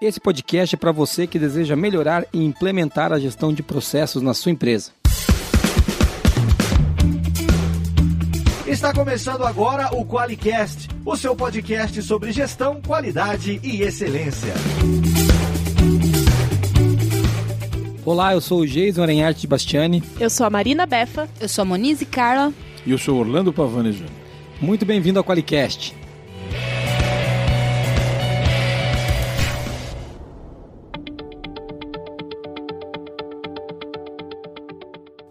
Esse podcast é para você que deseja melhorar e implementar a gestão de processos na sua empresa. Está começando agora o QualiCast, o seu podcast sobre gestão, qualidade e excelência. Olá, eu sou o Geison Aranharte de Bastiani. Eu sou a Marina Befa. Eu sou a Monize Carla. E eu sou Orlando Pavani Júnior. Muito bem-vindo ao QualiCast.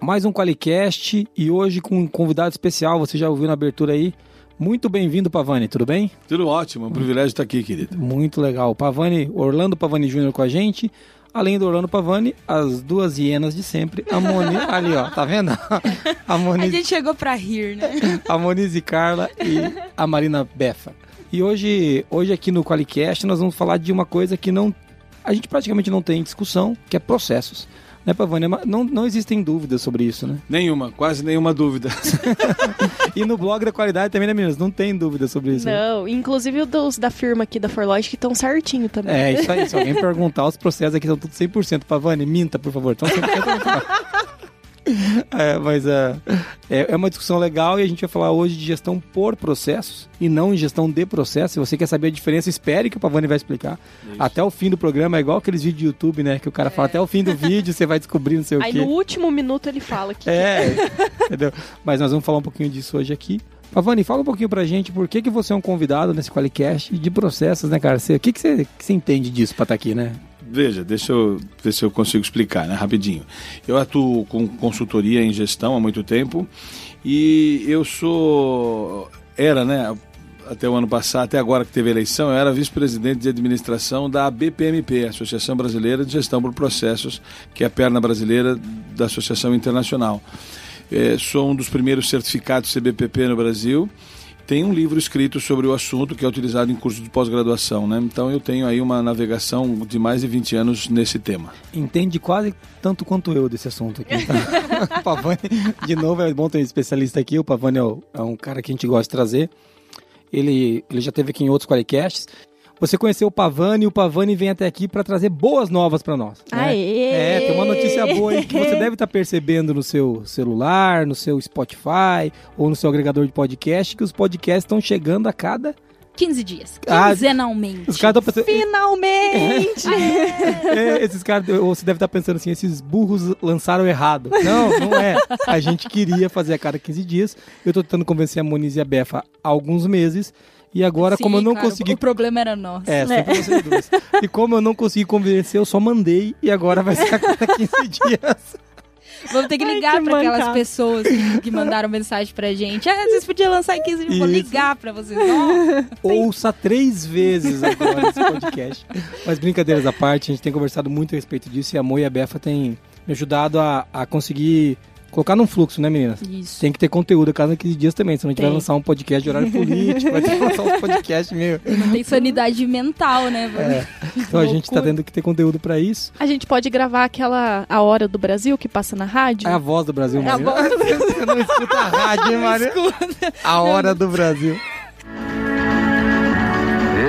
Mais um Qualicast e hoje com um convidado especial, você já ouviu na abertura aí. Muito bem-vindo, Pavani, tudo bem? Tudo ótimo, é um privilégio estar aqui, querido. Muito legal. Pavani, Orlando Pavani Júnior com a gente. Além do Orlando Pavani, as duas hienas de sempre. A Moni... Ali, ó, tá vendo? A, Moniz... a gente chegou pra rir, né? a Monize Carla e a Marina Befa. E hoje, hoje aqui no Qualicast nós vamos falar de uma coisa que não a gente praticamente não tem discussão, que é processos. Né, Pavânia? Não, não existem dúvidas sobre isso, né? Nenhuma, quase nenhuma dúvida. e no blog da qualidade também, né, meninas? Não tem dúvida sobre isso. Né? Não, né? inclusive os da firma aqui da Forlogic estão certinho também. É, isso aí. Se alguém perguntar, os processos aqui estão tudo 100%. Pavani, minta, por favor. Estão 100% é, mas é, é, é, uma discussão legal e a gente vai falar hoje de gestão por processos e não em gestão de processos. Se você quer saber a diferença, espere que o Pavani vai explicar. Isso. Até o fim do programa, é igual aqueles vídeos de YouTube, né? Que o cara é. fala até o fim do vídeo, você vai descobrir não sei Aí o quê. Aí no último minuto ele fala que. É, entendeu? Mas nós vamos falar um pouquinho disso hoje aqui. Pavani, fala um pouquinho pra gente por que, que você é um convidado nesse Qualicast de processos, né, cara? o que, que, você, que você entende disso pra estar tá aqui, né? Veja, deixa eu ver se eu consigo explicar, né, rapidinho. Eu atuo com consultoria em gestão há muito tempo e eu sou era, né, até o ano passado, até agora que teve eleição, eu era vice-presidente de administração da BPMP, Associação Brasileira de Gestão por Processos, que é a perna brasileira da Associação Internacional. É, sou um dos primeiros certificados CBPP no Brasil tem um livro escrito sobre o assunto que é utilizado em curso de pós-graduação, né? Então eu tenho aí uma navegação de mais de 20 anos nesse tema. Entende quase tanto quanto eu desse assunto aqui. O Pavani, de novo, é bom ter um especialista aqui. O Pavani é, é um cara que a gente gosta de trazer. Ele, ele já teve aqui em outros qualicasts. Você conheceu o Pavani e o Pavani vem até aqui para trazer boas novas para nós. Né? Aê! É, tem uma notícia boa aí que você deve estar tá percebendo no seu celular, no seu Spotify ou no seu agregador de podcast, que os podcasts estão chegando a cada 15 dias. Ah, quinzenalmente. Ah, os caras estão pensando. Finalmente! é, esses caras, você deve estar tá pensando assim: esses burros lançaram errado. Não, não é. A gente queria fazer a cada 15 dias. Eu estou tentando convencer a Moniz e a Befa há alguns meses. E agora, Sim, como eu não claro, consegui. O problema era nosso. É, sempre é. vocês duas. E como eu não consegui convencer, eu só mandei e agora vai ser a cada 15 dias. Vamos ter que ligar para aquelas pessoas que, que, mandaram mensagem pra gente. Ah, vocês podiam lançar em 15 dias. Vou ligar pra vocês. Oh, Ouça três vezes agora esse podcast. Mas brincadeiras à parte, a gente tem conversado muito a respeito disso e a Mo e a Befa têm me ajudado a, a conseguir colocar num fluxo, né, meninas? Isso. Tem que ter conteúdo a cada 15 dias também, senão a gente tem. vai lançar um podcast de horário político, vai ter que lançar um podcast meio... Não tem sanidade mental, né? É. Então a gente tá tendo que ter conteúdo para isso. A gente pode gravar aquela A Hora do Brasil que passa na rádio? É a voz do Brasil, é a voz do Brasil. Você não escuta a rádio, hein, Maria? A Hora do Brasil.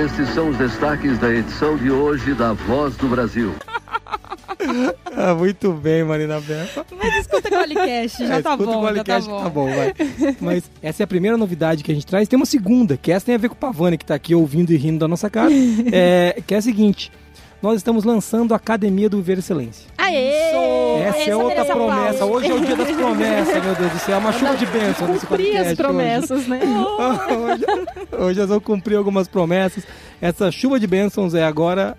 Esses são os destaques da edição de hoje da Voz do Brasil. ah, muito bem, Marina Befa. Mas escuta o Qualicast, já, é, tá bom, o já tá bom. Tá bom, vai. Mas essa é a primeira novidade que a gente traz. Tem uma segunda, que essa tem a ver com o Pavani, que tá aqui ouvindo e rindo da nossa cara. é, que é a seguinte nós estamos lançando a Academia do Viver Excelência. Aê! Essa, Essa é outra promessa. Hoje é o dia das promessas, meu Deus do céu. É uma chuva de bênçãos nesse podcast. as promessas, hoje. né? hoje, hoje nós vamos cumprir algumas promessas. Essa chuva de bênçãos é agora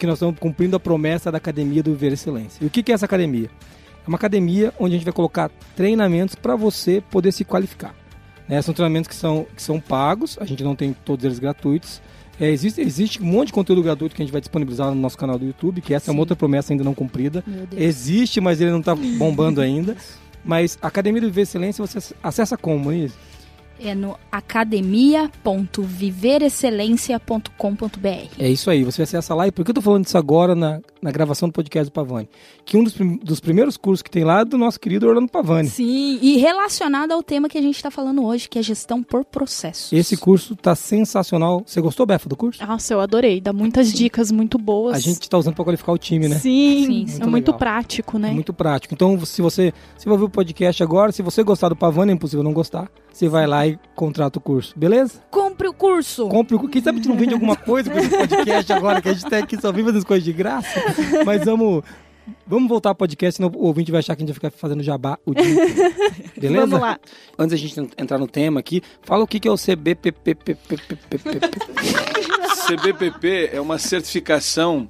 que nós estamos cumprindo a promessa da Academia do Viver Excelência. E o que é essa academia? É uma academia onde a gente vai colocar treinamentos para você poder se qualificar. Né? São treinamentos que são, que são pagos, a gente não tem todos eles gratuitos. É, existe, existe um monte de conteúdo gratuito que a gente vai disponibilizar no nosso canal do YouTube, que essa Sim. é uma outra promessa ainda não cumprida. Existe, mas ele não está bombando ainda. Mas a Academia do Viver Excelência você acessa como? É no academia.viverexcelência.com.br. É isso aí, você acessa lá. E por que eu tô falando disso agora na, na gravação do podcast do Pavani? Que um dos, dos primeiros cursos que tem lá é do nosso querido Orlando Pavani. Sim, e relacionado ao tema que a gente está falando hoje, que é gestão por processos. Esse curso tá sensacional. Você gostou, Befa, do curso? Nossa, eu adorei. Dá muitas Sim. dicas muito boas. A gente tá usando para qualificar o time, né? Sim, Sim. Muito é muito legal. prático, né? É muito prático. Então, se você, se vai ouvir o podcast agora, se você gostar do Pavani, é impossível não gostar. Você vai lá e contrata o curso, beleza? Compre o curso! Compre o curso. Quem sabe a gente não vende alguma coisa com esse podcast agora, que a gente tá aqui só vive fazendo coisas de graça. Mas vamos. Vamos voltar ao podcast, senão o ouvinte vai achar que a gente vai ficar fazendo jabá o dia inteiro. Beleza? Vamos lá. Antes da gente entrar no tema aqui, fala o que é o CBPPP. CBPP é uma certificação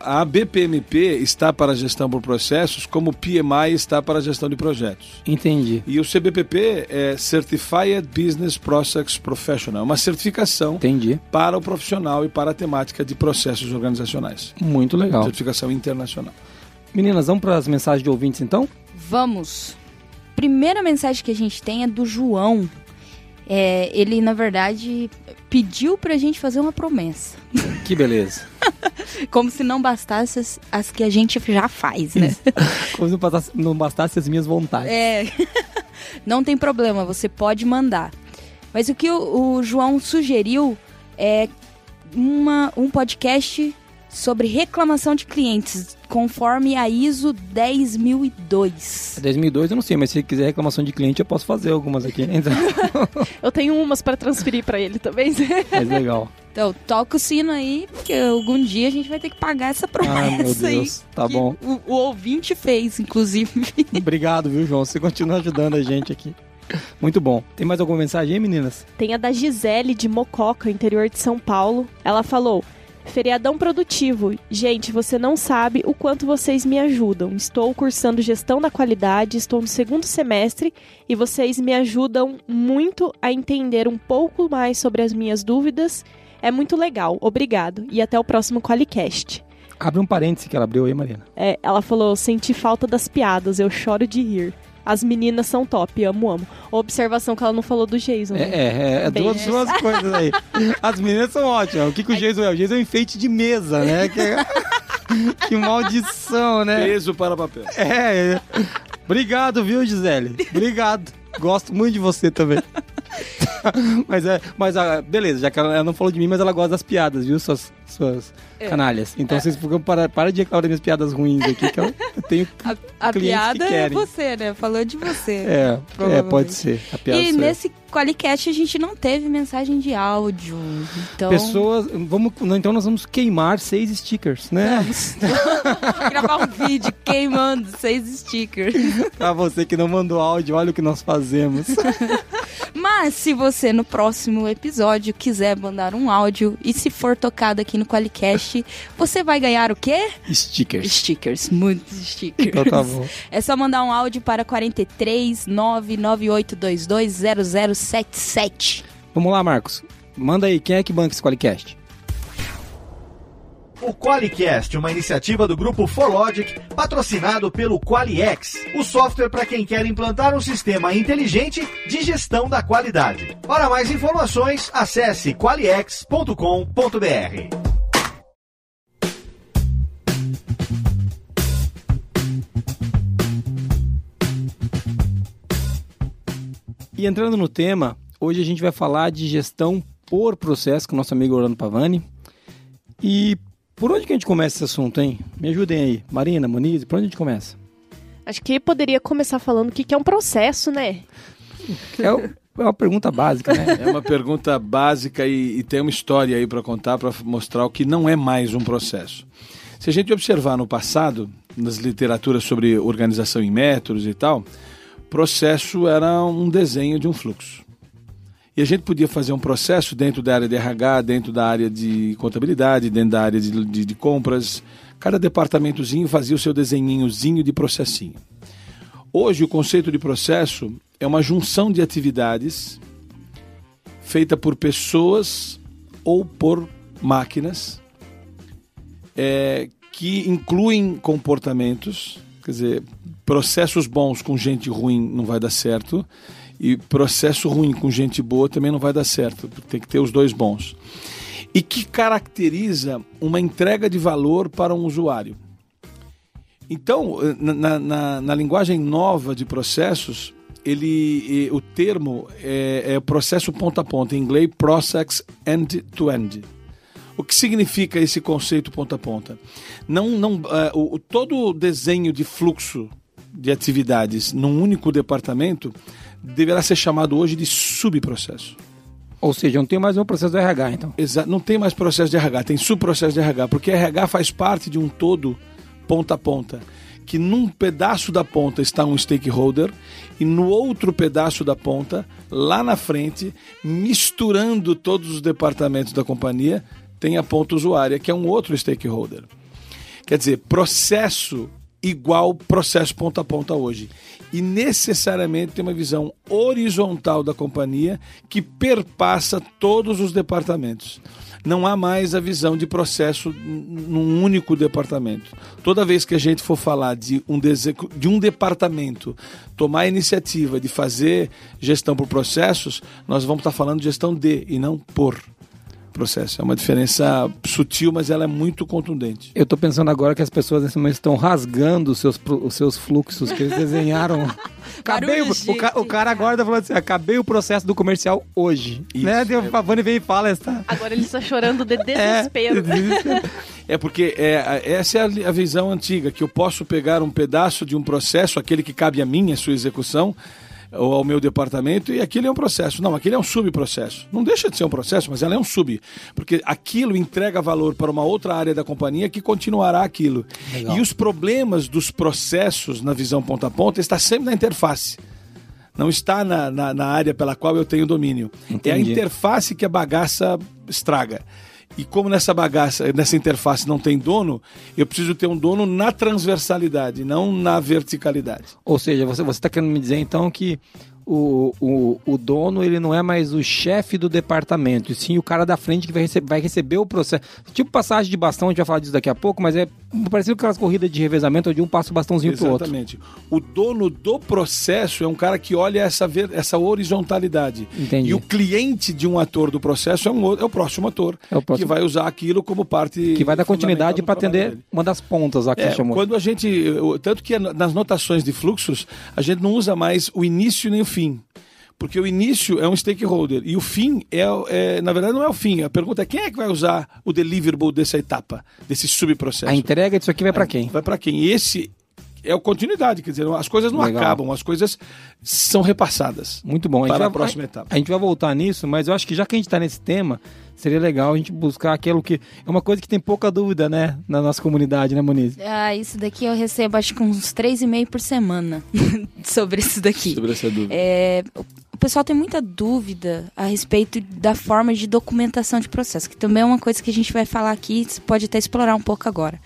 a BPMP está para a gestão por processos, como o PMI está para a gestão de projetos. Entendi. E o CBPP é Certified Business Process Professional, uma certificação Entendi. para o profissional e para a temática de processos organizacionais. Muito legal. Certificação internacional. Meninas, vamos para as mensagens de ouvintes então? Vamos. Primeira mensagem que a gente tem é do João. É, ele, na verdade, pediu pra gente fazer uma promessa. Que beleza. Como se não bastasse as, as, que a gente já faz, né? Como se não bastasse, não bastasse as minhas vontades. É. Não tem problema, você pode mandar. Mas o que o, o João sugeriu é uma, um podcast sobre reclamação de clientes, conforme a ISO 10002. 10002 eu não sei, mas se quiser reclamação de cliente eu posso fazer algumas aqui. Então... eu tenho umas para transferir para ele também. Mas legal. Então, toca o sino aí, porque algum dia a gente vai ter que pagar essa promessa ah, meu Deus. aí. Tá bom. O, o ouvinte fez, inclusive. Obrigado, viu, João? Você continua ajudando a gente aqui. Muito bom. Tem mais alguma mensagem aí, meninas? Tem a da Gisele de Mococa, interior de São Paulo. Ela falou: Feriadão produtivo. Gente, você não sabe o quanto vocês me ajudam. Estou cursando gestão da qualidade, estou no segundo semestre e vocês me ajudam muito a entender um pouco mais sobre as minhas dúvidas. É muito legal. Obrigado e até o próximo Qualicast. Abre um parêntese que ela abriu aí, Mariana. É, ela falou: senti falta das piadas, eu choro de rir. As meninas são top, amo, amo. Observação que ela não falou do Jason. Né? É, é, é duas, duas coisas aí. As meninas são ótimas. O que, que o Jason é? O Jason é um enfeite de mesa, né? Que, é- que maldição, né? Peso para papel. É, é. Obrigado, viu, Gisele? Obrigado. Gosto muito de você também. mas é, mas ah, beleza, já que ela, ela, não falou de mim, mas ela gosta das piadas, viu? Suas, suas é. canalhas. Então é. vocês ficam para, para de reclamar das minhas piadas ruins aqui, que eu, eu tenho A, a piada é você, né? Falou de você. É, é pode ser. A piada e nesse Qualicast a gente não teve mensagem de áudio. Então... Pessoas. Vamos, então nós vamos queimar seis stickers, né? Gravar um vídeo queimando seis stickers. pra você que não mandou áudio, olha o que nós fazemos. Mas se você no próximo episódio quiser mandar um áudio e se for tocado aqui no Qualicast, você vai ganhar o quê? Stickers. Stickers, muitos stickers. Então tá bom. É só mandar um áudio para 43 99822 0077. Vamos lá, Marcos. Manda aí, quem é que banca esse Qualicast? O Qualicast, uma iniciativa do grupo Forlogic, patrocinado pelo Qualiex, o software para quem quer implantar um sistema inteligente de gestão da qualidade. Para mais informações, acesse qualiex.com.br. E entrando no tema, hoje a gente vai falar de gestão por processo com o nosso amigo Orlando Pavani. E por onde que a gente começa esse assunto, hein? Me ajudem aí. Marina, Moniz, por onde a gente começa? Acho que poderia começar falando o que é um processo, né? É, é uma pergunta básica, né? É uma pergunta básica e, e tem uma história aí para contar para mostrar o que não é mais um processo. Se a gente observar no passado, nas literaturas sobre organização em métodos e tal, processo era um desenho de um fluxo. E a gente podia fazer um processo dentro da área de RH, dentro da área de contabilidade, dentro da área de, de, de compras. Cada departamentozinho fazia o seu desenhinhozinho de processinho. Hoje, o conceito de processo é uma junção de atividades feita por pessoas ou por máquinas é, que incluem comportamentos, quer dizer, processos bons com gente ruim não vai dar certo E processo ruim com gente boa também não vai dar certo. Tem que ter os dois bons. E que caracteriza uma entrega de valor para um usuário. Então, na, na, na linguagem nova de processos, ele, o termo é, é processo ponta a ponta, em inglês process end-to-end. -end. O que significa esse conceito ponta a ponta? Não, não, uh, o, todo o desenho de fluxo de atividades num único departamento deverá ser chamado hoje de subprocesso. Ou seja, não tem mais um processo de RH, então. Exato, não tem mais processo de RH, tem subprocesso de RH, porque RH faz parte de um todo ponta a ponta. Que num pedaço da ponta está um stakeholder e no outro pedaço da ponta, lá na frente, misturando todos os departamentos da companhia, tem a ponta usuária, que é um outro stakeholder. Quer dizer, processo igual processo ponta a ponta hoje. E necessariamente tem uma visão horizontal da companhia que perpassa todos os departamentos. Não há mais a visão de processo num único departamento. Toda vez que a gente for falar de um, de um departamento tomar a iniciativa de fazer gestão por processos, nós vamos estar falando de gestão de e não por processo. É uma diferença sutil, mas ela é muito contundente. Eu estou pensando agora que as pessoas nesse momento estão rasgando os seus, os seus fluxos que eles desenharam. acabei, o, o, o, cara agora está falando assim, acabei o processo do comercial hoje. Isso, né? Deu, é... A Vani veio e fala essa... Agora ele está chorando de desespero. É, é porque é, essa é a, a visão antiga, que eu posso pegar um pedaço de um processo, aquele que cabe a mim, a sua execução, ou ao meu departamento e aquilo é um processo. Não, aquele é um subprocesso. Não deixa de ser um processo, mas ela é um sub. Porque aquilo entrega valor para uma outra área da companhia que continuará aquilo. Legal. E os problemas dos processos na visão ponta a ponta está sempre na interface não está na, na, na, área pela qual eu tenho domínio. Entendi. É a interface que a bagaça estraga. E como nessa bagaça, nessa interface não tem dono, eu preciso ter um dono na transversalidade, não na verticalidade. Ou seja, você está querendo me dizer então que o, o, o dono ele não é mais o chefe do departamento, sim o cara da frente que vai, rece vai receber o processo. Tipo passagem de bastão, a gente vai falar disso daqui a pouco, mas é parecido com aquelas corridas de revezamento onde um passa o bastãozinho para o outro. Exatamente. O dono do processo é um cara que olha essa, essa horizontalidade. Entendi. E o cliente de um ator do processo é, um, é o próximo ator, é o próximo. que vai usar aquilo como parte. Que vai dar continuidade para atender dele. uma das pontas aqui é, chamou. Quando a gente. Tanto que nas notações de fluxos, a gente não usa mais o início nem o fim. Porque o início é um stakeholder e o fim é, é, na verdade, não é o fim. A pergunta é quem é que vai usar o deliverable dessa etapa, desse subprocesso? A entrega disso aqui vai para quem? Vai para quem? E esse é a continuidade, quer dizer, as coisas não Legal. acabam, as coisas são repassadas. Muito bom. para a, a próxima etapa. A gente vai voltar nisso, mas eu acho que já que a gente está nesse tema, seria legal a gente buscar aquilo que é uma coisa que tem pouca dúvida, né, na nossa comunidade, né, Moniz? Ah, isso daqui eu recebo acho que uns três e meio por semana sobre isso daqui. Sobre essa dúvida. É, pessoal tem muita dúvida a respeito da forma de documentação de processo, que também é uma coisa que a gente vai falar aqui, você pode até explorar um pouco agora.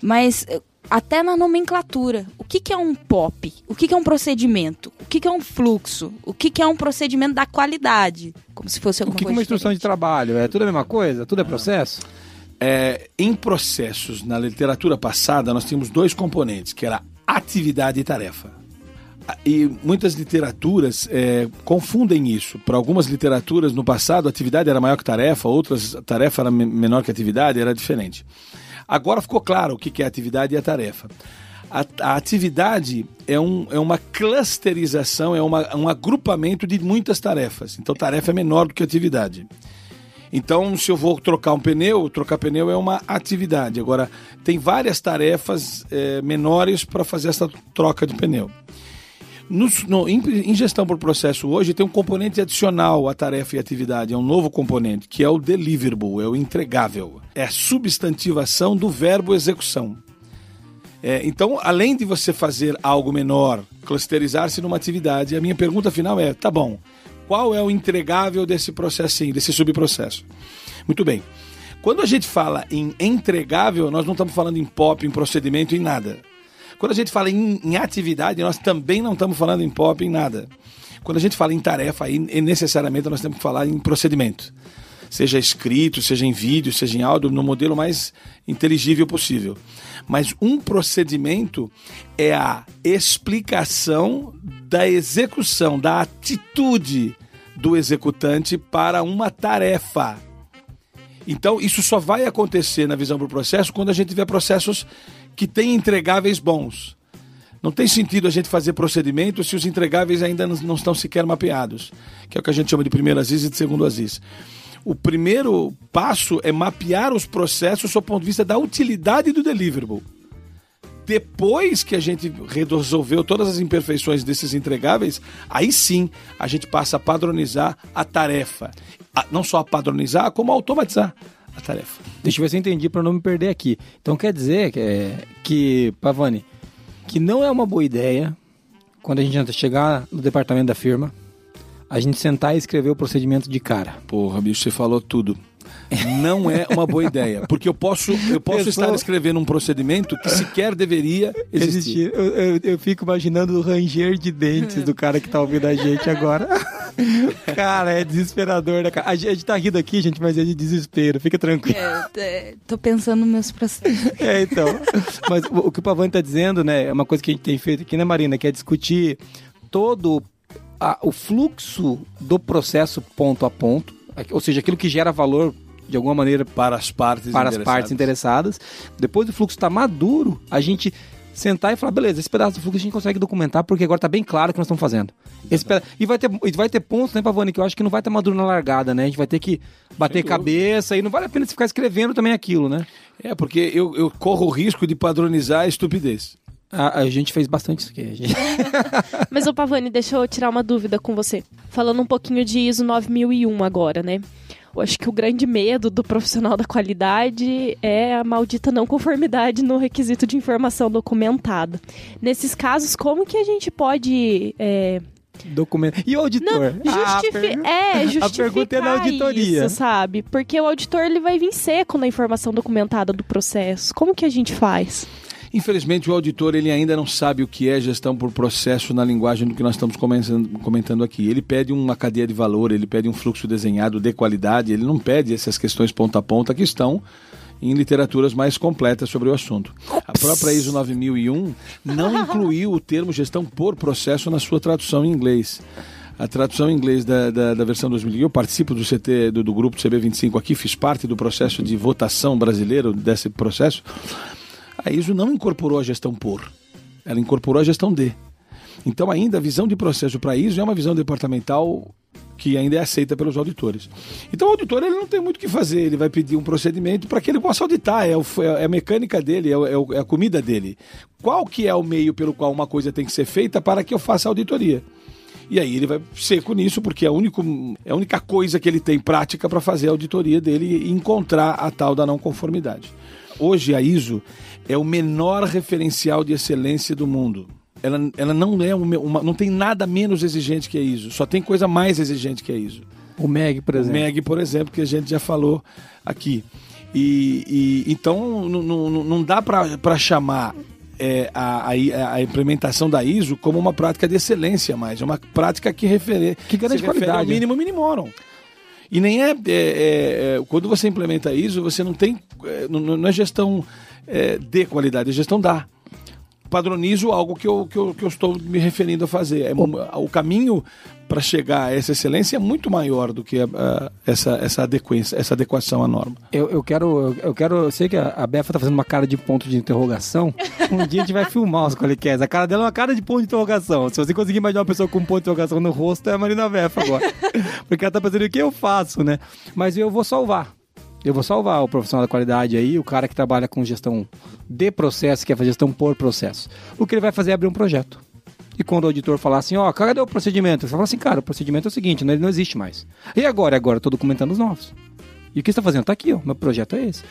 Mas até na nomenclatura. O que, que é um POP? O que, que é um procedimento? O que, que é um fluxo? O que, que é um procedimento da qualidade? Como se fosse alguma o que coisa. O que é uma instrução diferente. de trabalho? É tudo a mesma coisa? Tudo é processo? É, em processos, na literatura passada, nós tínhamos dois componentes, que era atividade e tarefa. E muitas literaturas é, confundem isso. Para algumas literaturas, no passado, atividade era maior que tarefa, outras, tarefa era menor que atividade, era diferente. Agora ficou claro o que é a atividade e a tarefa. A, a atividade é, um, é uma clusterização, é uma, um agrupamento de muitas tarefas. Então, tarefa é menor do que atividade. Então, se eu vou trocar um pneu, trocar pneu é uma atividade. Agora, tem várias tarefas é, menores para fazer essa troca de pneu. No, no, em, gestão por processo hoje tem um componente adicional à tarefa e atividade, é um novo componente, que é o deliverable, é o entregável. É a substantivação do verbo execução. É, então, além de você fazer algo menor, clusterizar-se numa atividade, a minha pergunta final é: tá bom, qual é o entregável desse processinho, desse subprocesso? Muito bem. Quando a gente fala em entregável, nós não estamos falando em pop, em procedimento, em nada. Quando a gente fala em, em atividade, nós também não estamos falando em pop, em nada. Quando a gente fala em tarefa, aí necessariamente nós temos que falar em procedimento. Seja escrito, seja em vídeo, seja em áudio, no modelo mais inteligível possível. Mas um procedimento é a explicação da execução, da atitude do executante para uma tarefa. Então, isso só vai acontecer na visão para o processo quando a gente tiver processos que têm entregáveis bons. Não tem sentido a gente fazer procedimentos se os entregáveis ainda não estão sequer mapeados, que é o que a gente chama de primeiro ASIS e de segundo ASIS. O primeiro passo é mapear os processos do ponto de vista da utilidade do deliverable. Depois que a gente resolveu todas as imperfeições desses entregáveis, aí sim a gente passa a padronizar a tarefa. Não só a padronizar, como a automatizar a tarefa. Deixa eu ver se eu entendi para não me perder aqui. Então quer dizer que, é, que, Pavani, que não é uma boa ideia quando a gente chegar no departamento da firma, a gente sentar e escrever o procedimento de cara. Porra, bicho, você falou tudo não é uma boa ideia. Porque eu posso, eu posso Pessoa... estar escrevendo um procedimento que sequer deveria existir. Eu, eu, eu, fico imaginando o ranger de dentes do cara que tá ouvindo a gente agora. cara, é desesperador, né, cara? A gente tá rindo aqui, gente, mas é de desespero. Fica tranquilo. É, é, tô pensando nos meus processos. É, então. Mas o, o que o Pavani tá dizendo, né, é uma coisa que a gente tem feito aqui, né, Marina, que é discutir todo a, o fluxo do processo ponto a ponto, ou seja, aquilo que gera valor de alguma maneira para as partes para as partes interessadas. Depois do fluxo estar tá maduro, a gente sentar e falar, beleza, esse pedaço do fluxo a gente consegue documentar porque agora está bem claro o que nós estamos fazendo. Peda... E vai ter, vai ter pontos, né, Pavani, que eu acho que não vai estar maduro na largada, né? A gente vai ter que bater cabeça e não vale a pena você ficar escrevendo também aquilo, né? É, porque eu, eu corro o risco de padronizar a estupidez. A, a, gente fez bastante isso aqui. Gente... Mas, o Pavani, deixa eu tirar uma dúvida com você. Falando um pouquinho de ISO 9001 agora, né? Eu acho que o grande medo do profissional da qualidade é a maldita não conformidade no requisito de informação documentada. Nesses casos, como que a gente pode é, documento. E o auditor? Não, justifi ah, é, justificar a pergunta é na auditoria. Isso, sabe? Porque o auditor ele vai vir seco na informação documentada do processo. Como que a gente faz? Infelizmente, o auditor ele ainda não sabe o que é gestão por processo na linguagem do que nós estamos comentando aqui. Ele pede uma cadeia de valor, ele pede um fluxo desenhado de qualidade, ele não pede essas questões ponta a ponta que estão em literaturas mais completas sobre o assunto. A própria ISO 9001 não incluiu o termo gestão por processo na sua tradução em inglês. A tradução em inglês da, da, da versão 2000, eu participo do CT do, do grupo CB25 aqui, fiz parte do processo de votação brasileiro desse processo. A ISO não incorporou a gestão por, ela incorporou a gestão de. Então, ainda a visão de processo para ISO é uma visão departamental que ainda é aceita pelos auditores. Então, o auditor ele não tem muito o que fazer, ele vai pedir um procedimento para que ele possa auditar, é, o, é a mecânica dele, é, é, é, a comida dele. Qual que é o meio pelo qual uma coisa tem que ser feita para que eu faça a auditoria? E aí ele vai seco nisso, porque é a, único, é a única coisa que ele tem prática para fazer a auditoria dele e encontrar a tal da não conformidade. Hoje a ISO é o menor referencial de excelência do mundo. Ela, ela não é uma, uma, não tem nada menos exigente que a ISO, só tem coisa mais exigente que a ISO. O MEG, por exemplo. O MEG, por exemplo, que a gente já falou aqui. E, e então não, não, não dá para chamar é, a, a, a, implementação da ISO como uma prática de excelência mais, é uma prática que refere que garante qualidade, ao mínimo minimorum. E nem é, é, é, é, quando você implementa ISO, você não tem é, não, não é gestão é, de qualidade, é gestão da. Padronizo algo que eu, que eu, que eu estou me referindo a fazer. É, o caminho para chegar a essa excelência é muito maior do que a, a, essa, essa, adequência, essa adequação à norma. Eu, eu quero, eu quero, eu sei que a, a Befa está fazendo uma cara de ponto de interrogação. Um dia a gente vai filmar os qualiqués. A cara dela é uma cara de ponto de interrogação. Se você conseguir imaginar uma pessoa com um ponto de interrogação no rosto, é a Marina Befa agora. Porque ela está pensando o que eu faço, né? Mas eu vou salvar eu vou salvar o profissional da qualidade aí, o cara que trabalha com gestão de processo, que é gestão por processo. O que ele vai fazer é abrir um projeto. E quando o auditor falar assim, ó, oh, cadê o procedimento? Você fala assim, cara, o procedimento é o seguinte, ele não existe mais. E agora? Agora tô documentando os novos. E o que você está fazendo? Tá aqui, ó, meu projeto é esse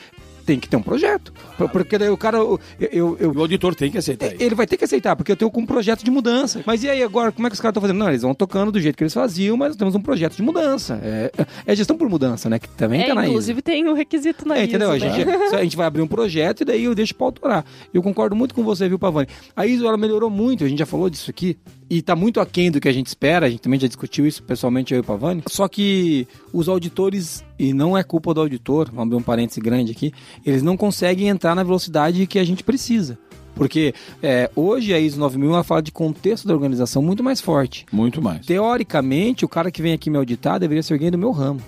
tem que ter um projeto. Porque daí o cara. Eu, eu, eu, o auditor tem que aceitar. Ele vai ter que aceitar, porque eu tenho um projeto de mudança. Mas e aí agora, como é que os caras estão fazendo? Não, eles vão tocando do jeito que eles faziam, mas temos um projeto de mudança. É, é gestão por mudança, né? Que também é, tá na Inclusive tem o um requisito na é, ISO. Entendeu? Né? A, gente, a gente vai abrir um projeto e daí eu deixo para autorar. Eu concordo muito com você, viu, Pavani? A ISO ela melhorou muito, a gente já falou disso aqui e está muito aquém do que a gente espera, a gente também já discutiu isso pessoalmente eu e o Pavani. Só que os auditores, e não é culpa do auditor, vamos abrir um parêntese grande aqui, eles não conseguem entrar na velocidade que a gente precisa. Porque é, hoje a ISO 9000 ela fala de contexto da organização muito mais forte. Muito mais. Teoricamente, o cara que vem aqui me auditar deveria ser alguém do meu ramo.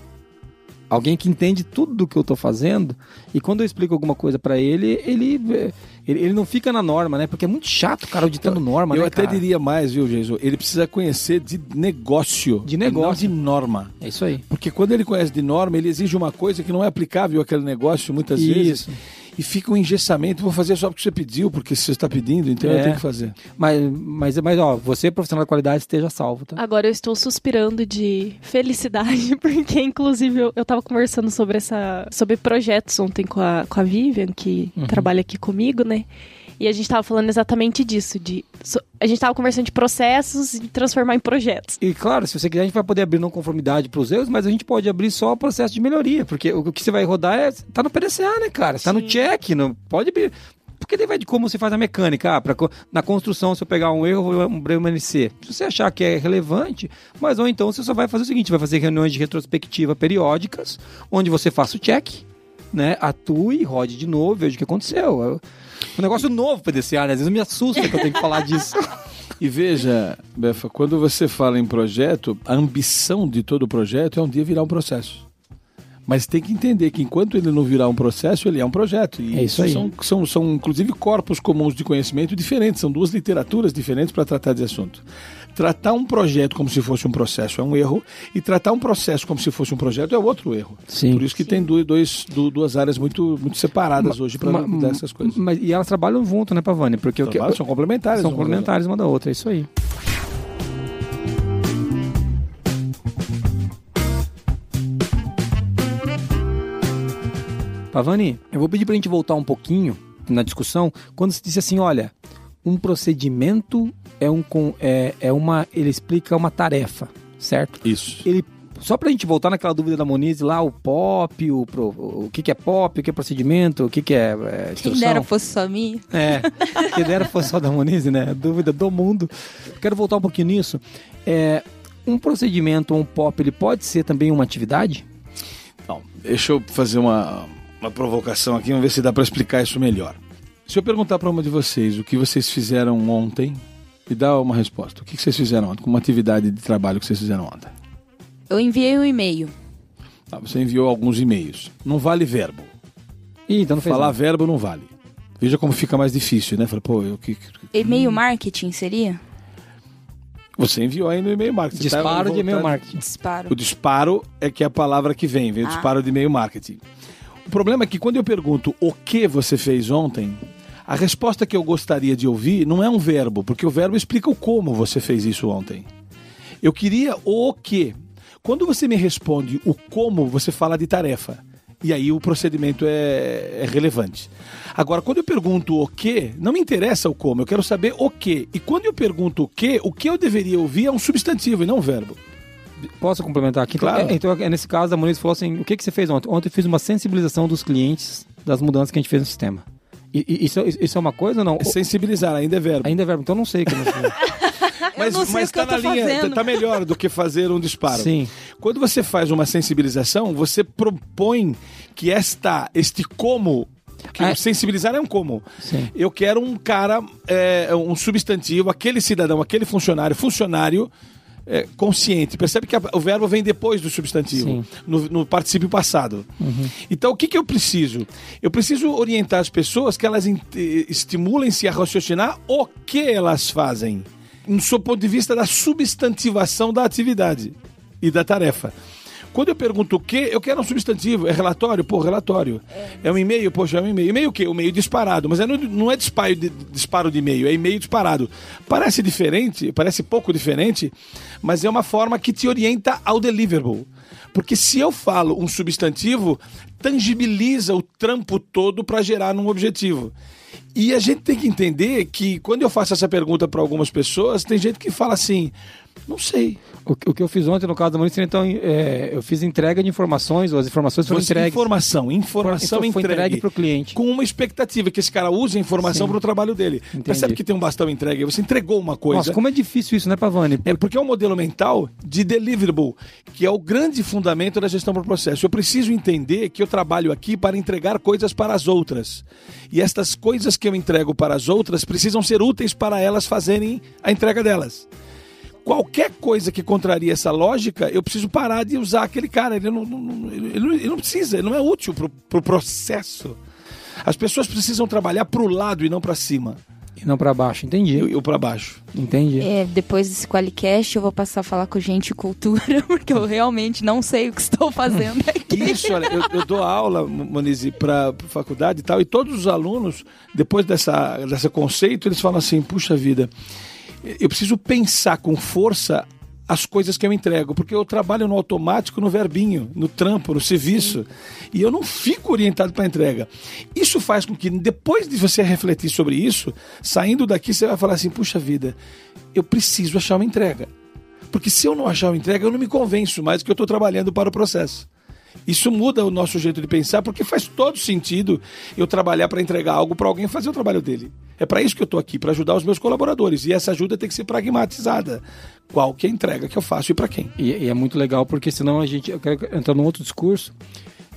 Alguém que entende tudo do que eu estou fazendo e quando eu explico alguma coisa para ele, ele, ele, ele não fica na norma, né? Porque é muito chato o cara auditando norma, Eu né, até diria mais, viu, Jason? Ele precisa conhecer de negócio. De negócio. Não de norma. É isso aí. Porque quando ele conhece de norma, ele exige uma coisa que não é aplicável àquele negócio muitas vezes. E fica um engessamento. Vou fazer só porque você pediu, porque você está pedindo, então eu É. tenho que fazer. Mas, mas, mas ó, você, profissional da qualidade, esteja salvo, tá? Agora eu estou suspirando de felicidade, porque inclusive eu, eu tava conversando sobre essa. sobre projetos ontem com a, com a Vivian, que trabalha aqui comigo, né? E a gente tava falando exatamente disso, de. a gente tava conversando de processos e transformar em projetos. E claro, se você quiser, a gente vai poder abrir não conformidade para os erros, mas a gente pode abrir só o processo de melhoria, porque o, que você vai rodar é. tá no PDCA, né, cara? Tá no Sim. check, não pode abrir. Porque daí vai de como você faz a mecânica. Ah, pra, na construção, se eu pegar um erro, eu vou permanecer. Se você achar que é relevante, mas ou então você só vai fazer o seguinte: vai fazer reuniões de retrospectiva periódicas, onde você faça o check, né? Atue, rode de novo, veja o que aconteceu. Um negócio novo PDCA, né? Às vezes me assusta que eu tenho que falar disso. E veja, Befa, quando você fala em projeto, a ambição de todo projeto é um dia virar um processo. Mas tem que entender que enquanto ele não virar um processo, ele é um projeto. E É isso aí. São, são, são, inclusive, corpos comuns de conhecimento diferentes. São duas literaturas diferentes para tratar desse assunto. Tratar um projeto como se fosse um processo é um erro, e tratar um processo como se fosse um projeto é outro erro. Sim. Por isso que tem dois, dois, du- duas áreas muito, muito separadas hoje para lidar essas coisas. Mas, e elas trabalham junto, né, Pavani? Porque o que, Trabalham, são complementares. são complementares uma da outra, é isso aí. Pavani, eu vou pedir pra gente voltar um pouquinho na discussão, quando você disse assim, olha, um procedimento é um com- é, é uma ele explica uma tarefa, certo? Isso. Ele só pra gente voltar naquela dúvida da Monize lá, o POP, o, pro- o que, que é POP, o que é procedimento, o que, que é, é Quem instrução. dera fosse só minha. É, que dera fosse só da Monize, né? Dúvida do mundo. Quero voltar um pouquinho nisso. É, um procedimento, um POP, ele pode ser também uma atividade? Então, deixa eu fazer uma, uma provocação aqui, vamos ver se dá para explicar isso melhor. Se eu perguntar para uma de vocês o que vocês fizeram ontem, me dá uma resposta. O que vocês fizeram ontem? Com uma atividade de trabalho que vocês fizeram ontem? Eu enviei um e-mail. Tá, você enviou alguns e-mails. Não vale verbo. Ih, então não Falar nada. verbo não vale. Veja como fica mais difícil, né? Fala, pô, eu que. E-mail marketing seria? Você enviou aí no e-mail marketing. tá? Disparo de e-mail marketing. Disparo. O disparo é que é a palavra que vem, vem o Ah. disparo de e-mail marketing. O problema é que quando eu pergunto o que você fez ontem, a resposta que eu gostaria de ouvir não é um verbo, porque o verbo explica o como você fez isso ontem. Eu queria o que. Quando você me responde o como, você fala de tarefa. E aí o procedimento é, é relevante. Agora, quando eu pergunto o que, não me interessa o como, eu quero saber o que. E quando eu pergunto o que, o que eu deveria ouvir é um substantivo e não um verbo. Posso complementar aqui? Então, Claro. é, então, é nesse caso, a Moniz falou assim: o que, que você fez ontem? Ontem eu fiz uma sensibilização dos clientes das mudanças que a gente fez no sistema. E, e isso, isso é uma coisa ou não? É sensibilizar, ainda é verbo. Ainda é verbo, então eu não sei como Mas, não sei mas o que eu tá na linha, fazendo. tá melhor do que fazer um disparo. Sim. Quando você faz uma sensibilização, você propõe que esta, este como, que Ah, é. sensibilizar é um como. Sim. Eu quero um cara, é, um substantivo, aquele cidadão, aquele funcionário, funcionário é, consciente. Percebe que a- o verbo vem depois do substantivo, no, no particípio passado. Então, o que, que eu preciso? Eu preciso orientar as pessoas que elas eh, estimulem-se a raciocinar o que elas fazem, no seu ponto de vista da substantivação da atividade e da tarefa. Quando eu pergunto o que, eu quero um substantivo. É relatório? Pô, relatório. É um e-mail? Poxa, é um e-mail. E-mail o quê? Um e-mail disparado. Mas é, não, não é disparo de, disparo de e-mail, é e-mail disparado. Parece diferente, parece pouco diferente, mas é uma forma que te orienta ao deliverable. Porque se eu falo um substantivo, tangibiliza o trampo todo para gerar um objetivo. E a gente tem que entender que quando eu faço essa pergunta para algumas pessoas, tem gente que fala assim: Não sei. O, o que eu fiz ontem no caso da Moniz, então, é, eu fiz entrega de informações, ou as informações foram Você- entregues. Informação, informação Foi entregue. entregue pro cliente. Com uma expectativa que esse cara use a informação para o trabalho dele. Entendi. Percebe que tem um bastão entregue? Você entregou uma coisa. Nossa, como é difícil isso, né, Pavani? É porque é um modelo mental de deliverable, que é o grande fundamento da gestão por processo. Eu preciso entender que eu trabalho aqui para entregar coisas para as outras. E estas coisas que eu entrego para as outras precisam ser úteis para elas fazerem a entrega delas. Qualquer coisa que contraria essa lógica, eu preciso parar de usar aquele cara. Ele não, não- ele ele não precisa, ele não é útil para o pro processo. As pessoas precisam trabalhar para o lado e não para cima. E não pra baixo, entendi. E, e para baixo. Entendi. É, depois desse Qualicast, eu vou passar a falar com gente de cultura, porque eu realmente não sei o que estou fazendo aqui. Isso, olha, eu, eu dou aula, Monize, para faculdade e tal, e todos os alunos, depois dessa, dessa conceito, eles falam assim: puxa vida, eu preciso pensar com força as coisas que eu entrego, porque eu trabalho no automático, no verbinho, no trampo, no serviço, e eu não fico orientado para entrega. Isso faz com que, depois de você refletir sobre isso, saindo daqui, você vai falar assim: puxa vida, eu preciso achar uma entrega. Porque se eu não achar uma entrega, eu não me convenço mais que eu estou trabalhando para o processo. Isso muda o nosso jeito de pensar, porque faz todo sentido eu trabalhar para entregar algo para alguém fazer o trabalho dele. É para isso que eu estou aqui, para ajudar os meus colaboradores. E essa ajuda tem que ser pragmatizada. Qual que é a entrega que eu faço e para quem? E, e é muito legal, porque senão a gente. Eu quero entrar num outro discurso.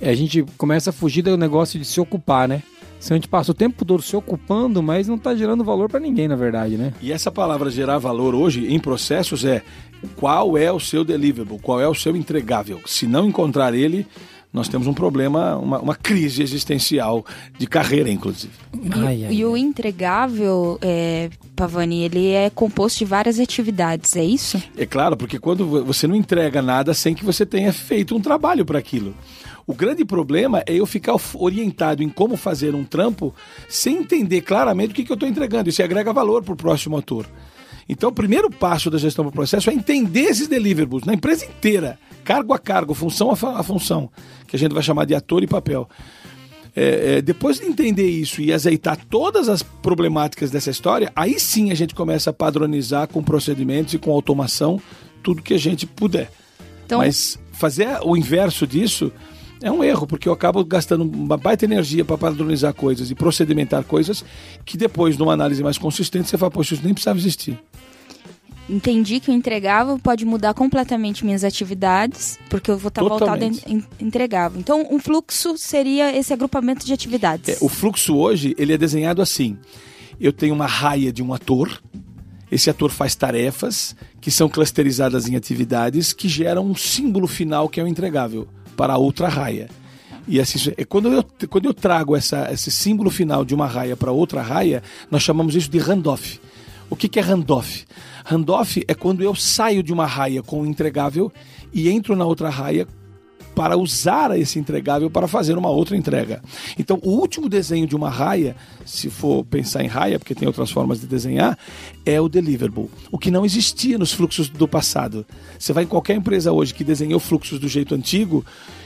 é, A gente começa a fugir do negócio de se ocupar, né? Se a gente passa o tempo todo se ocupando, mas não tá gerando valor pra ninguém, na verdade, né? E essa palavra gerar valor hoje em processos é qual é o seu deliverable, qual é o seu entregável. Se não encontrar ele, nós temos um problema, uma, uma crise existencial de carreira, inclusive. Ai, ai, E o entregável, é, Pavani, ele é composto de várias atividades, é isso? É claro, porque quando vo- você não entrega nada sem que você tenha feito um trabalho para aquilo. O grande problema é eu ficar orientado em como fazer um trampo sem entender claramente o que, que eu estou entregando. Isso agrega valor para o próximo ator. Então, o primeiro passo da gestão do processo é entender esses deliverables na empresa inteira, cargo a cargo, função a, a função, que a gente vai chamar de ator e papel. É, é, depois de entender isso e azeitar todas as problemáticas dessa história, aí sim a gente começa a padronizar com procedimentos e com automação tudo que a gente puder. Então, Mas fazer o inverso disso é um erro, porque eu acabo gastando uma baita energia para padronizar coisas e procedimentar coisas que depois, numa análise mais consistente, você fala, poxa, isso nem precisava existir. Entendi que o entregável pode mudar completamente minhas atividades, porque eu vou estar voltado em, entregável. Então, um fluxo seria esse agrupamento de atividades. É, o fluxo hoje, ele é desenhado assim. Eu tenho uma raia de um ator, esse ator faz tarefas que são clusterizadas em atividades que geram um símbolo final que é o entregável para a outra raia. E assim, é quando eu, quando eu trago essa, esse símbolo final de uma raia para outra raia, nós chamamos isso de handoff. O que, que é handoff? Handoff é quando eu saio de uma raia com o entregável e entro na outra raia para usar esse entregável para fazer uma outra entrega. Então, o último desenho de uma raia, se for pensar em raia, porque tem outras formas de desenhar, é o deliverable. O que não existia nos fluxos do passado. Você vai em qualquer empresa hoje que desenhou fluxos do jeito antigo,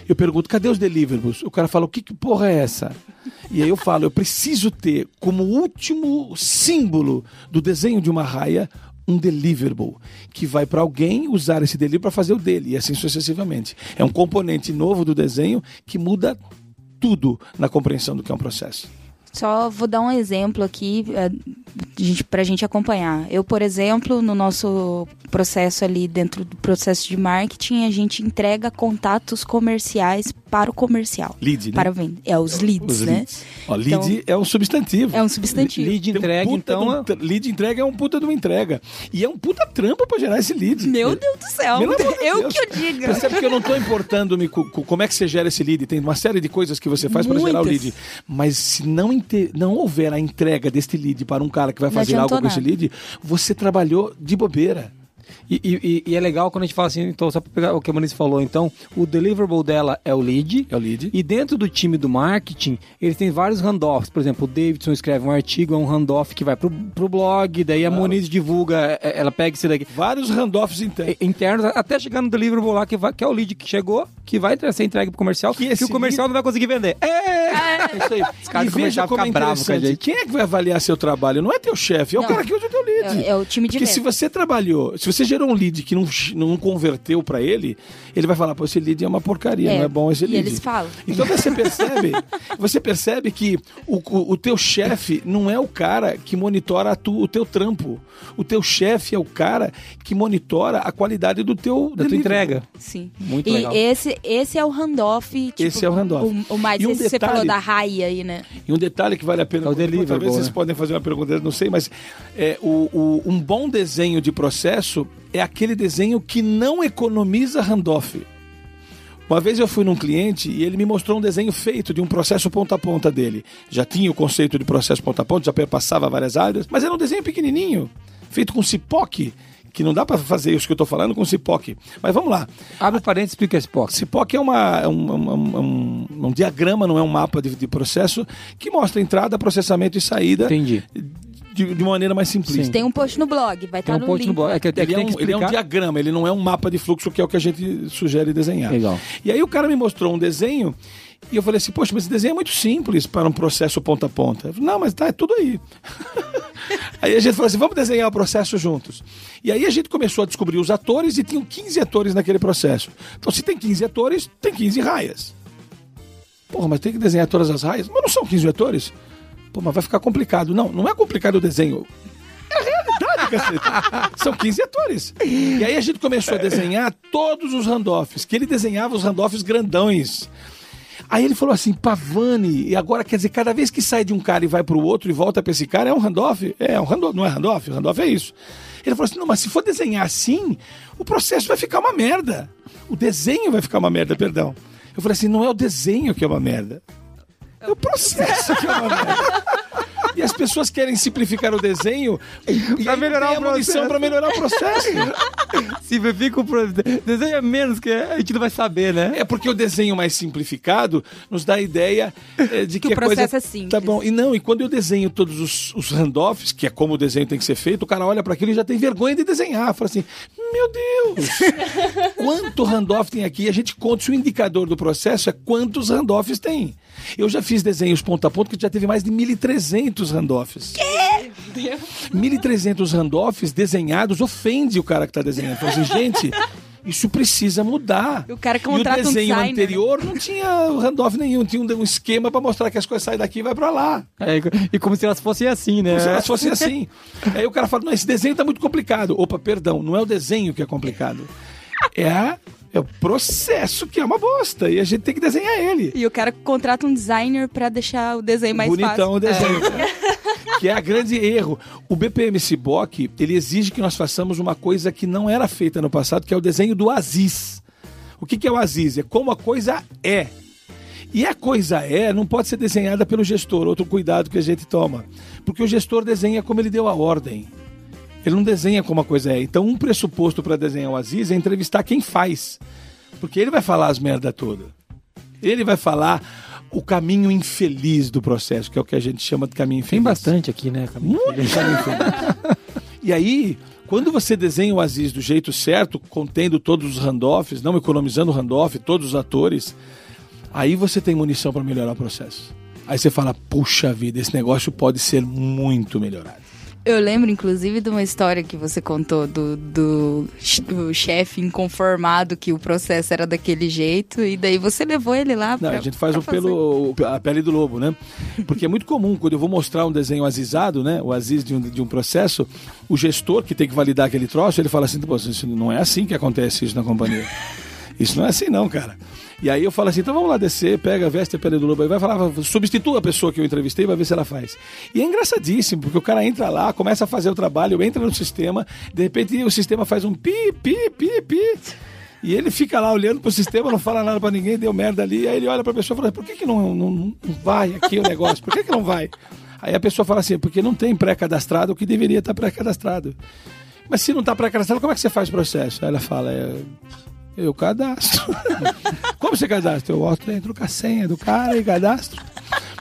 eu pergunto, cadê os deliverables? O cara fala, o que, que porra é essa? E aí eu falo, eu preciso ter como último símbolo do desenho de uma raia um deliverable que vai para alguém usar esse delivery para fazer o dele e assim sucessivamente. É um componente novo do desenho que muda tudo na compreensão do que é um processo. Só vou dar um exemplo aqui é, gente, pra gente acompanhar. Eu, por exemplo, no nosso processo ali, dentro do processo de marketing, a gente entrega contatos comerciais para o comercial. Lead, né? Para vender. É, os leads, Os né? leads. Ó, lead é um substantivo. É um substantivo. Lead um entrega, puta então. um lead entrega é um puta de uma entrega. E é um puta trampo para gerar esse lead. Meu Deus do céu. Pelo amor de eu Deus. que eu diga. Percebe que eu não estou importando-me com, com como é que você gera esse lead. Tem uma série de coisas que você faz para gerar o lead. Mas se não, não houver a entrega deste lead para um cara que vai fazer algo com esse nada. lead, você trabalhou de bobeira. E, e- e é legal quando a gente fala assim, então, só pra pegar o que a Moniz falou, então, o deliverable dela é o lead. É o lead. E dentro do time do marketing, eles têm vários handoffs. Por exemplo, o Davidson escreve um artigo, é um handoff que vai pro, pro blog, daí a Moniz divulga, é- ela pega esse daqui. Vários handoffs internos. É, internos, até chegar no deliverable lá, que, vai- que é o lead que chegou, que vai ser entregue pro comercial, Que que, o comercial não vai conseguir vender. É, é isso aí. Os E caras veja comercial como é ficam bravos com a gente. Quem é que vai avaliar seu trabalho? Não é teu chefe, é o Não. cara que usa o teu lead. É, é o time de Porque se venda. você trabalhou, se Se você gerou um lead que não, não converteu para ele, ele vai falar, pô, esse lead é uma porcaria, É, não é bom esse e lead. eles falam. Então você percebe, você percebe que o, o, o teu chefe não é o cara que monitora a tu- o teu trampo. O teu chefe é o cara que monitora a qualidade do teu Da tua delivery. entrega. Sim. Muito e legal. esse, esse é o handoff. Tipo, Esse é o handoff. O, o mais, E um que você detalhe- falou da raia aí, né? E um detalhe que vale a pena. É o deliverable, Talvez vocês né? podem fazer uma pergunta, não sei, mas é, o, o- um bom desenho de processo é aquele desenho que não economiza handoff. Uma vez eu fui num cliente e ele me mostrou um desenho feito de um processo ponta a ponta dele. Já tinha o conceito de processo ponta a ponta, já perpassava várias áreas, mas era um desenho pequenininho, feito com cipoque, que não dá para fazer isso que eu estou falando com cipoque. Mas vamos lá. Abre o parênteses e explica POC. Cipoc é uma, é um, um- um- um- um diagrama, não é um mapa de, de processo, que mostra entrada, processamento e saída Entendi. De, de maneira mais simplista. Sim. Tem um post no blog, vai Tem estar um no post link. no blog. É que, é que Ele é, um, que ele é um diagrama, ele não é um mapa de fluxo, que é o que a gente sugere desenhar. Legal. E aí o cara me mostrou um desenho e eu falei assim, poxa, mas esse desenho é muito simples para um processo ponta a ponta. Eu falei, não, mas tá, é tudo aí. aí a gente falou assim, vamos desenhar o processo juntos. E aí a gente começou a descobrir os atores e tinham 15 atores naquele processo. Então se tem 15 atores, tem 15 raias. Porra, mas tem que desenhar todas as raias? Mas não são 15 atores? Pô, mas vai ficar complicado. Não, não é complicado o desenho. É a realidade, cacete. São 15 atores. E aí a gente começou a desenhar todos os handoffs, que ele desenhava os handoffs grandões. Aí ele falou assim, Pavani, e agora quer dizer, cada vez que sai de um cara e vai pro outro e volta pra esse cara, é um handoff? É, um handoff, não é handoff? Handoff é isso. Ele falou assim, não, mas se for desenhar assim, o processo vai ficar uma merda. O desenho vai ficar uma merda, perdão. Eu falei assim, não é o desenho que é uma merda. É o processo que merda. E as pessoas querem simplificar o desenho e Pra aí melhorar o a munição processo. para melhorar o processo. Simplifica o pro... Desenha menos, que a gente não vai saber, né? É porque o desenho mais simplificado nos dá a ideia eh, de que, o a coisa processo é simples. Tá bom. E não, e quando eu desenho todos os, os handoffs, que é como o desenho tem que ser feito, o cara olha para aquilo e já tem vergonha de desenhar. Fala assim: Meu Deus! quanto handoff tem aqui? A gente conta se o indicador do processo é quantos handoffs tem. Eu já fiz desenhos ponto a ponto que já teve mais de 1.300 handoffs. Quê? 1.300 handoffs desenhados ofende o cara que está desenhando. Fala assim, gente, isso precisa mudar. E o cara E contrata o um desenho designer, anterior não tinha handoff nenhum, tinha um, um esquema para mostrar que as coisas saem daqui e vai para lá. É, e como se elas fossem assim, né? Como se elas fossem assim. Aí o cara fala, não, esse desenho tá muito complicado. Opa, perdão, não é o desenho que é complicado. É, a- é o processo que é uma bosta. E a gente tem que desenhar ele. E o cara contrata um designer pra deixar o desenho mais Bonitão fácil. o desenho. Que é a grande erro. O BPM Ciboc, ele exige que nós façamos uma coisa que não era feita no passado, que é o desenho do Aziz. O que, que é o Aziz? É como a coisa é. E a coisa é, não pode ser desenhada pelo gestor, outro cuidado que a gente toma. Porque o gestor desenha como ele deu a ordem. Ele não desenha como a coisa é. Então, um pressuposto para desenhar o Aziz é entrevistar quem faz. Porque ele vai falar as merda toda. Ele vai falar o caminho infeliz do processo, que é o que a gente chama de caminho infeliz. Tem bastante aqui, né? Muito caminho infeliz. E aí, quando você desenha o Aziz do jeito certo, contendo todos os handoffs, não economizando o handoff, todos os atores, aí você tem munição para melhorar o processo. Aí você fala, puxa vida, esse negócio pode ser muito melhorado. Eu lembro, inclusive, de uma história que você contou do, do, do chefe inconformado que o processo era daquele jeito, e daí você levou ele lá Não, pra, a gente faz o pelo, a pele do lobo, né? Porque é muito comum, quando eu vou mostrar um desenho azizado, né? O aziz de um, de um processo, o gestor que tem que validar aquele troço, ele fala assim, Pô, isso não é assim que acontece isso na companhia. Isso não é assim não, cara. E aí eu falo assim, então vamos lá descer, pega, veste a pele do lobo aí, vai falar, substitua a pessoa que eu entrevistei, vai ver se ela faz. E é engraçadíssimo, porque o cara entra lá, começa a fazer o trabalho, entra no sistema, de repente o sistema faz um pi, pi, pi, pi. E ele fica lá olhando pro sistema, não fala nada pra ninguém, deu merda ali. Aí ele olha pra pessoa e fala, por que, que não, não, não vai aqui o negócio? Por que, que não vai? Aí a pessoa fala assim, porque não tem pré-cadastrado o que deveria estar pré-cadastrado. Mas se não está pré-cadastrado, como é que você faz o processo? Aí ela fala, é, eu cadastro. como você cadastra? Eu boto dentro com a senha do cara e cadastro.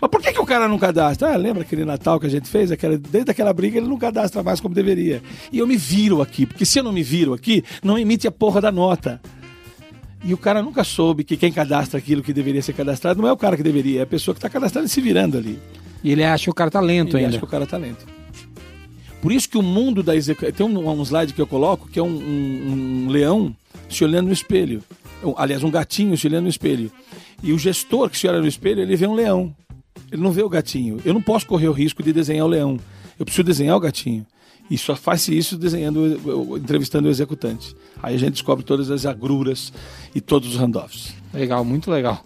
Mas por que, que o cara não cadastra? Ah, lembra aquele Natal que a gente fez? Aquela, desde aquela briga ele não cadastra mais como deveria. E eu me viro aqui, porque se eu não me viro aqui, não emite a porra da nota. E o cara nunca soube que quem cadastra aquilo que deveria ser cadastrado não é o cara que deveria, é a pessoa que está cadastrando e se virando ali. E ele acha que o cara tá lento Ele ainda. acha que o cara tá lento. Por isso que o mundo da execução. Tem um, um slide que eu coloco que é um, um, um leão se olhando no espelho. Aliás, um gatinho se olhando no espelho. E o gestor que se olha no espelho, ele vê um leão. Ele não vê o gatinho. Eu não posso correr o risco de desenhar o leão. Eu preciso desenhar o gatinho. E só faz isso desenhando, entrevistando o executante. Aí a gente descobre todas as agruras e todos os handoffs. Legal, muito legal.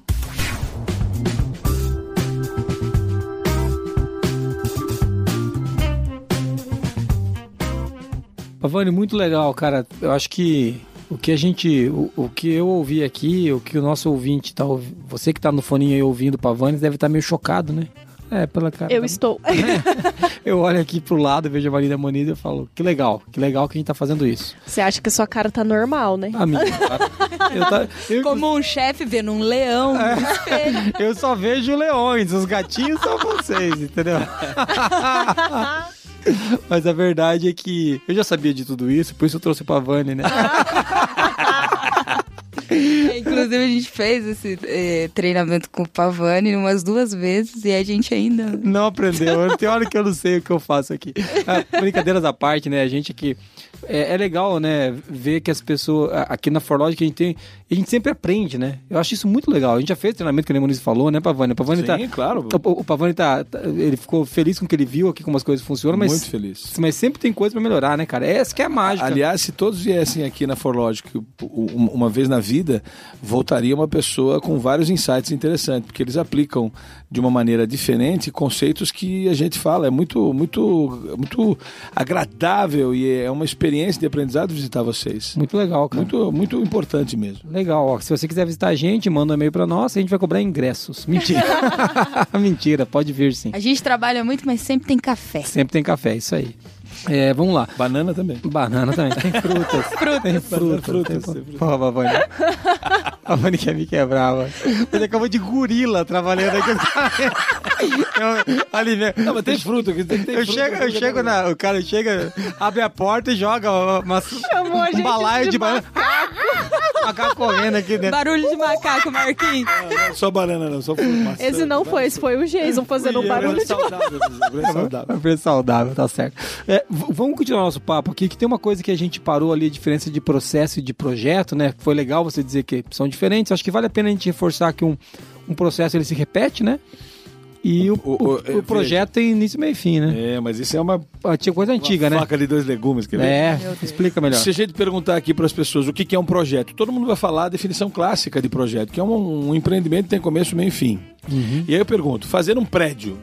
Pavani, muito legal, cara. Eu acho que o que a gente, o, o que eu ouvi aqui, o que o nosso ouvinte tá ouvindo, você que tá no foninho aí ouvindo Pavani, deve estar meio chocado, né? É, pela cara. Eu da- estou. Eu olho aqui pro lado, vejo a Marina Moniz e eu falo, que legal, que legal que a gente tá fazendo isso. Você acha que sua cara tá normal, né? Ah, mentira. eu, tá, eu, Como um chefe vendo um leão É. no espelho. eu só vejo leões, os gatinhos são vocês, entendeu? Mas a verdade é que eu já sabia de tudo isso, por isso eu trouxe pra Vani, né? Inclusive, a gente fez esse eh, treinamento com o Pavani umas duas vezes e a gente ainda. Não aprendeu. Tem hora que eu não sei o que eu faço aqui. Ah, brincadeiras à parte, né? A gente aqui. É, é legal, né? Ver que as pessoas. Aqui na Forlogic a gente tem. A gente sempre aprende, né? Eu acho isso muito legal. A gente já fez treinamento que o Muniz falou, né, Pavani? O Pavani Sim, tá. claro. O, o Pavani tá, tá- Ele ficou feliz com o que ele viu aqui, como as coisas funcionam, mas. Muito feliz. Mas sempre tem coisa pra melhorar, né, cara? Essa que é a mágica. Aliás, se todos viessem aqui na Forlogic uma vez na vida, voltaria uma pessoa com vários insights interessantes, porque eles aplicam de uma maneira diferente conceitos que a gente fala. É muito, muito, muito agradável e é uma experiência de aprendizado visitar vocês. Muito legal, cara. Muito, muito importante mesmo. Legal, ó. Se você quiser visitar a gente, manda um e-mail pra nós, a gente vai cobrar ingressos. Mentira. Mentira, pode vir sim. A gente trabalha muito, mas sempre tem café. Sempre tem café, isso aí. É, vamos lá. Banana também. Banana também. Tem frutas. Tem frutas. frutas, Tem... frutas. Porra, Vavani. A Vani quer me quebrar, mano. Você acabou de gorila trabalhando aqui. Eu, ali mesmo. Não, mas tem fruta. Tem, tem Eu fruta, chego, eu chego na. O cara chega, abre a porta e joga uma, Chamou um balaio de de banana. Macaco correndo aqui dentro. Barulho de macaco, Marquinhos. Não, não, só banana não, só fruta. maçã, Esse não foi, esse foi o Jason fazendo um eu, barulho é de saudável, é saudável. Empresa saudável, tá certo. É, vamos continuar nosso papo aqui, que tem uma coisa que a gente parou ali, a diferença de processo e de projeto, né? Foi legal você dizer que são diferentes. Acho que vale a pena a gente reforçar que um, um processo ele se repete, né? E o, O- o- o- o veja. projeto tem início, meio e fim, né? É, mas isso é uma, Ah, Tinha coisa antiga, uma né? faca de dois legumes, quer ver? É, explica melhor. Se a gente perguntar aqui para as pessoas o que que é um projeto, todo mundo vai falar a definição clássica de projeto, que é um, um empreendimento que tem começo, meio e fim. Uhum. E aí eu pergunto, fazer um prédio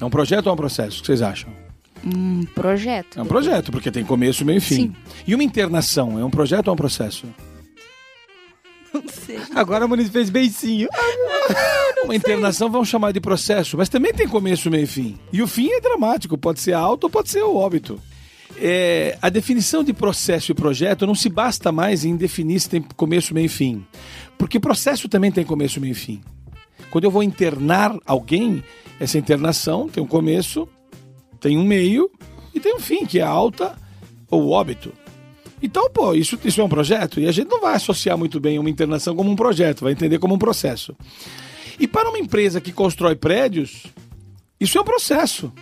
é um projeto ou é um processo? O que vocês acham? Um projeto. É um projeto, porque tem começo, meio e fim. Sim. E uma internação é um projeto ou é um processo? Não sei. Agora a Muniz fez beicinho. Uma internação vamos chamar de processo, mas também tem começo, meio e fim. E o fim é dramático, pode ser alto ou pode ser o óbito. É, a definição de processo e projeto não se basta mais em definir se tem começo, meio e fim. Porque processo também tem começo, meio e fim. Quando eu vou internar alguém, essa internação tem um começo, tem um meio e tem um fim, que é a alta ou óbito. Então, pô, isso, isso é um projeto e a gente não vai associar muito bem uma internação como um projeto, vai entender como um processo. E para uma empresa que constrói prédios, isso é um processo.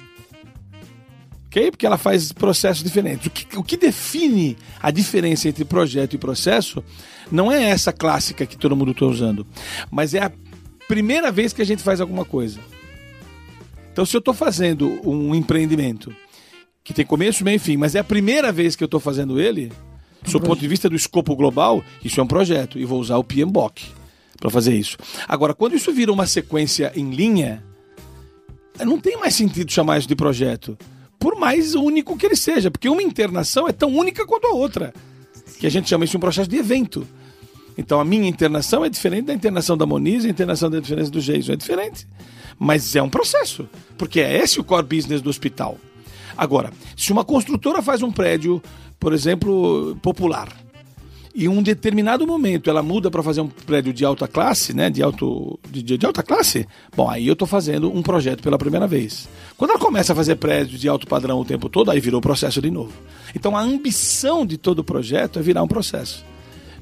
Ok? Porque ela faz processos diferentes. O que, o que define a diferença entre projeto e processo não é essa clássica que todo mundo está usando, mas é a primeira vez que a gente faz alguma coisa. Então, se eu estou fazendo um empreendimento que tem começo, meio e fim, mas é a primeira vez que eu estou fazendo ele, do ponto de vista do escopo global, isso é um projeto e vou usar o PMBOK para fazer isso. Agora, quando isso vira uma sequência em linha, não tem mais sentido chamar isso de projeto, por mais único que ele seja, porque uma internação é tão única quanto a outra, que a gente chama isso de um processo de evento. Então a minha internação é diferente da internação da Moniz, a internação da diferença do Jason é diferente. Mas é um processo, porque é esse o core business do hospital. Agora, se uma construtora faz um prédio, por exemplo, popular, e em um determinado momento ela muda para fazer um prédio de alta classe, né, de, alto, de, de- de alta classe, bom, aí eu estou fazendo um projeto pela primeira vez. Quando ela começa a fazer prédios de alto padrão o tempo todo, aí virou processo de novo. Então a ambição de todo projeto é virar um processo.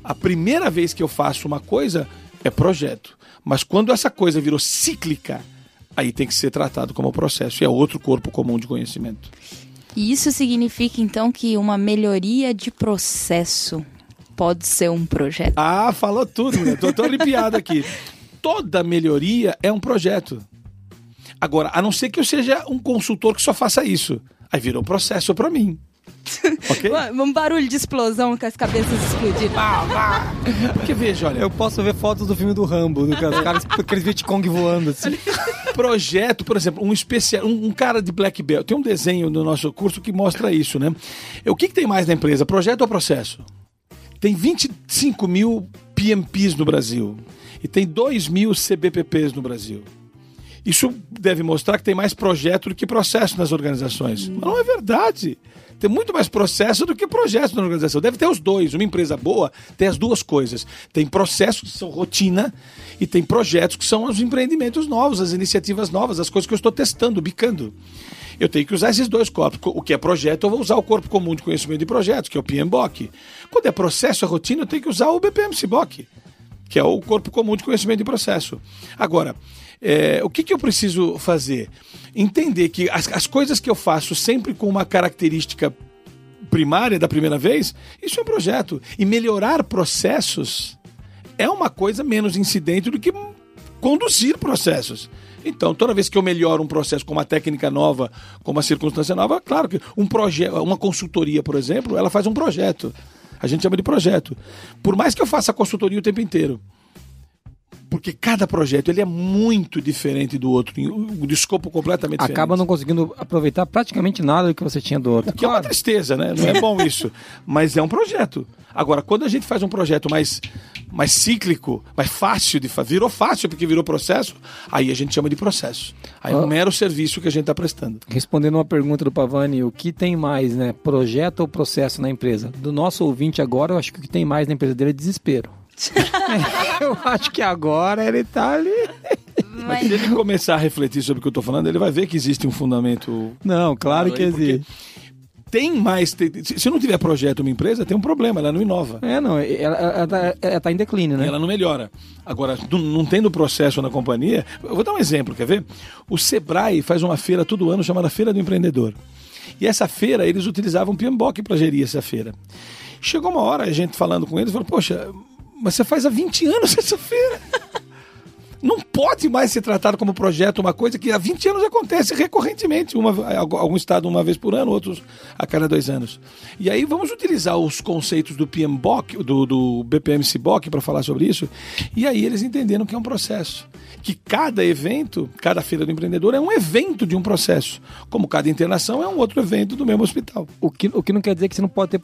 A primeira vez que eu faço uma coisa é projeto, mas quando essa coisa virou cíclica, aí tem que ser tratado como processo, e é outro corpo comum de conhecimento. E isso significa então que uma melhoria de processo pode ser um projeto. Ah, falou tudo, né? Tô, tô arrepiado aqui. Toda melhoria é um projeto. Agora, a não ser que eu seja um consultor que só faça isso. Aí virou um processo para mim. ok? Um barulho de explosão com as cabeças explodindo. Porque veja, olha, Eu posso ver fotos do filme do Rambo, do cara- os caras, aqueles Vietcong voando assim. projeto, por exemplo, um especial, um, um cara de black belt. Tem um desenho no nosso curso que mostra isso, né? O que, que tem mais na empresa, projeto ou processo? Tem 25 mil PMPs no Brasil e tem 2 mil CBPPs no Brasil. Isso deve mostrar que tem mais projeto do que processo nas organizações. Mas não é verdade. Tem muito mais processo do que projeto na organização. Deve ter os dois. Uma empresa boa tem as duas coisas. Tem processos que são rotina e tem projetos que são os empreendimentos novos, as iniciativas novas, as coisas que eu estou testando, bicando. Eu tenho que usar esses dois corpos. O que é projeto, eu vou usar o corpo comum de conhecimento de projetos, que é o PMBOK. Quando é processo, é rotina, eu tenho que usar o BPM-CBOK que é o corpo comum de conhecimento de processo. Agora, é, o que, que eu preciso fazer? Entender que as, as coisas que eu faço sempre com uma característica primária da primeira vez, isso é um projeto. E melhorar processos é uma coisa menos incidente do que conduzir processos. Então, toda vez que eu melhoro um processo com uma técnica nova, com uma circunstância nova, claro que um projeto, uma consultoria, por exemplo, ela faz um projeto. A gente chama de projeto. Por mais que eu faça consultoria o tempo inteiro, porque cada projeto ele é muito diferente do outro, de escopo completamente diferente. Acaba não conseguindo aproveitar praticamente nada do que você tinha do outro. O que é uma tristeza, né? Não é bom isso. Mas é um projeto. Agora, quando a gente faz um projeto mais, mais cíclico, mais fácil de fazer, virou fácil porque virou processo, aí a gente chama de processo. Aí é um Ah. mero serviço que a gente está prestando. Respondendo uma pergunta do Pavani, o que tem mais, né? Projeto ou processo na empresa? Do nosso ouvinte agora, eu acho que o que tem mais na empresa dele é desespero. eu acho que agora ele tá ali. Mas se ele começar a refletir sobre o que eu estou falando, ele vai ver que existe um fundamento. Não, claro que existe. Tem mais. tem- se não tiver projeto uma empresa, tem um problema, ela não inova. É, não, ela, ela, tá- em declínio, né? Ela não melhora. Agora, não, não tendo processo na companhia, eu vou dar um exemplo, quer ver? O Sebrae faz uma feira todo ano chamada Feira do Empreendedor. E essa feira, eles utilizavam PMBOK para gerir essa feira. Chegou uma hora, a gente falando com eles, falou, poxa, mas você faz há 20 anos essa feira. Não pode mais ser tratado como projeto uma coisa que há 20 anos acontece recorrentemente. Uma, algum estado uma vez por ano, outros a cada dois anos. E aí vamos utilizar os conceitos do PMBOK, do, do BPM-CBOK para falar sobre isso. E aí eles entenderam que é um processo. Que cada evento, cada feira do empreendedor é um evento de um processo. Como cada internação é um outro evento do mesmo hospital. O que, o que não quer dizer que você não pode ter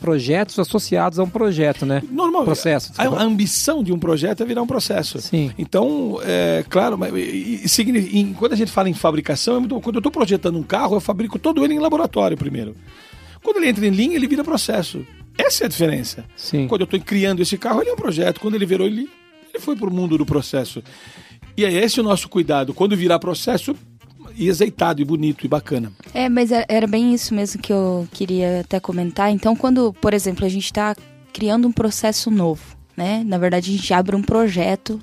projetos associados a um projeto, né? Normal. Processo. A, a ambição de um projeto é virar um processo. Sim. Então, é claro, mas, e- e e quando a gente fala em fabricação, é muito, quando eu estou projetando um carro, eu fabrico todo ele em laboratório primeiro. Quando ele entra em linha, ele vira processo. Essa é a diferença. Sim. Quando eu estou criando esse carro, ele é um projeto. Quando ele virou, ele, ele foi para o mundo do processo. E é esse o nosso cuidado. Quando virar processo, e azeitado, e bonito, e bacana. É, mas é- era bem isso mesmo que eu queria até comentar. Então, quando, por exemplo, a gente está criando um processo novo, né? Na verdade, a gente abre um projeto.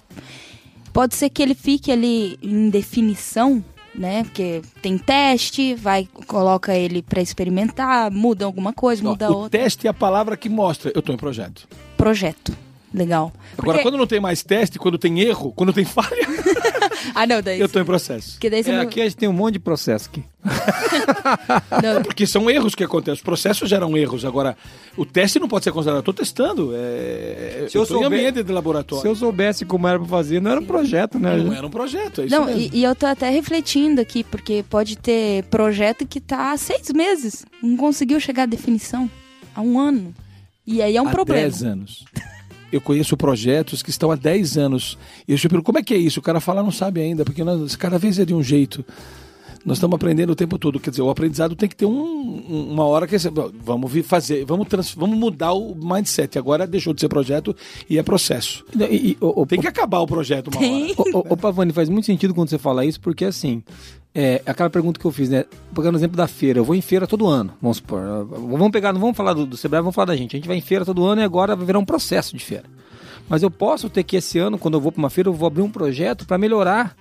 Pode ser que ele fique ali em definição, né? Porque tem teste, vai coloca ele para experimentar, muda alguma coisa, muda o outra. teste é a palavra que mostra. Eu estou em projeto. Projeto. Legal. Agora, Porque- quando não tem mais teste, quando tem erro, quando tem falha, Ah, não, daí. eu estou em processo. Porque daí você É, não... aqui a gente tem um monte de processo aqui. não- Porque são erros que acontecem. Os processos geram erros. Agora, o teste não pode ser considerado. Eu estou testando. É... Se eu eu ambiente de laboratório. Se eu soubesse como era pra fazer, não era um projeto, né? Não era um projeto, é isso Não, mesmo. e, e eu tô até refletindo aqui, porque pode ter projeto que tá há seis meses, não conseguiu chegar à definição. Há um ano. E aí é um há problema. 10 anos. Eu conheço projetos que estão há 10 anos. E eu te pergunto, como é que é isso? O cara fala, não sabe ainda, porque nós, cada vez é de um jeito. Nós estamos aprendendo o tempo todo. Quer dizer, o aprendizado tem que ter um- um- uma hora que é, vamos fazer, vamos, trans- vamos mudar o mindset. Agora deixou de ser projeto e é processo. E, e, o, o, Tem que acabar o projeto uma Tem. hora. o, o, o Pavani, faz muito sentido quando você fala isso, porque assim, é aquela pergunta que eu fiz, né? Pegando o exemplo da feira, eu vou em feira todo ano, vamos supor. Vamos pegar, não vamos falar do, do Sebrae, vamos falar da gente. A gente vai em feira todo ano e agora vai virar um processo de feira. Mas eu posso ter que esse ano, quando eu vou para uma feira, eu vou abrir um projeto para melhorar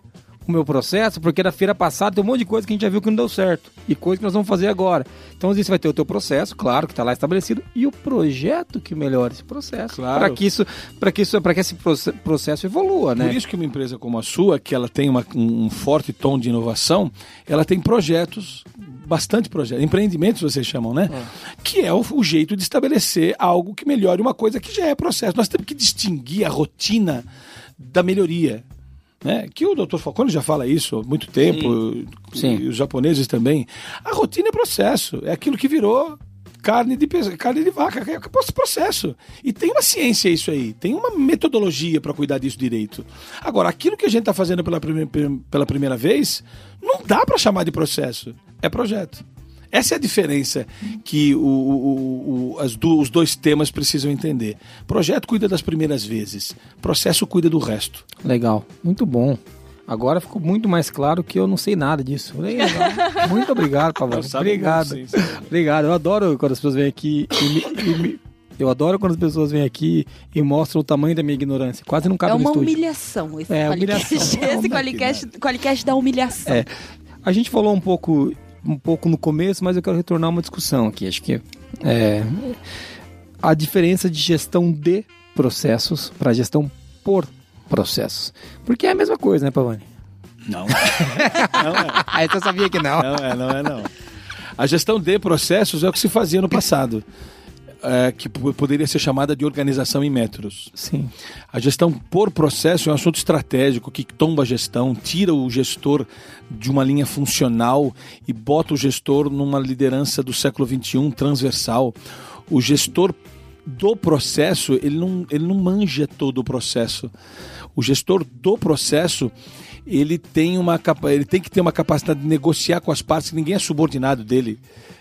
o meu processo, porque da feira passada tem um monte de coisa que a gente já viu que não deu certo. E coisa que nós vamos fazer agora. Então, você vai ter o teu processo, claro, que está lá estabelecido, e o projeto que melhora esse processo. Claro. Para que isso, para que isso, para que esse proce- processo evolua, né? Por isso que uma empresa como a sua, que ela tem uma- um forte tom de inovação, ela tem projetos, bastante projetos, empreendimentos vocês chamam, né? Que é o, o jeito de estabelecer algo que melhore uma coisa que já é processo. Nós temos que distinguir a rotina da melhoria. Né? Que o Dr. Falcone já fala isso há muito tempo, Sim. e os japoneses também. A rotina é processo, é aquilo que virou carne de, carne de vaca, é processo. E tem uma ciência isso aí, tem uma metodologia para cuidar disso direito. Agora, aquilo que a gente está fazendo pela, prime- pela primeira vez, não dá para chamar de processo, é projeto. Essa é a diferença que o- o- o- as do- os dois temas precisam entender. Projeto cuida das primeiras vezes, processo cuida do resto. Legal, muito bom. Agora ficou muito mais claro que eu não sei nada disso. Legal. Muito obrigado, Pavão. Obrigado. sim, sim. Obrigado. Eu adoro quando as pessoas vêm aqui e me, e me- Eu adoro quando as pessoas vêm aqui e mostram o tamanho da minha ignorância. Quase não cabe É no uma estúdio. humilhação esse É, Qualicast. humilhação. Esse Qualicast, Qualicast da humilhação. É. A gente falou um pouco, um pouco no começo, mas eu quero retornar uma discussão aqui. Acho que é a diferença de gestão de processos para gestão por processos. Porque é a mesma coisa, né, Pavani? Não. não é. Aí você sabia que não. Não é, não é, não. A gestão de processos é o que se fazia no passado, é, que poderia ser chamada de organização em métodos. Sim. A gestão por processo é um assunto estratégico que tomba a gestão, tira o gestor de uma linha funcional e bota o gestor numa liderança do século XXI transversal. O gestor do processo, ele não, ele não manja todo o processo. O gestor do processo, ele tem, uma, capa- ele tem que ter uma capacidade de negociar com as partes, que ninguém é subordinado dele.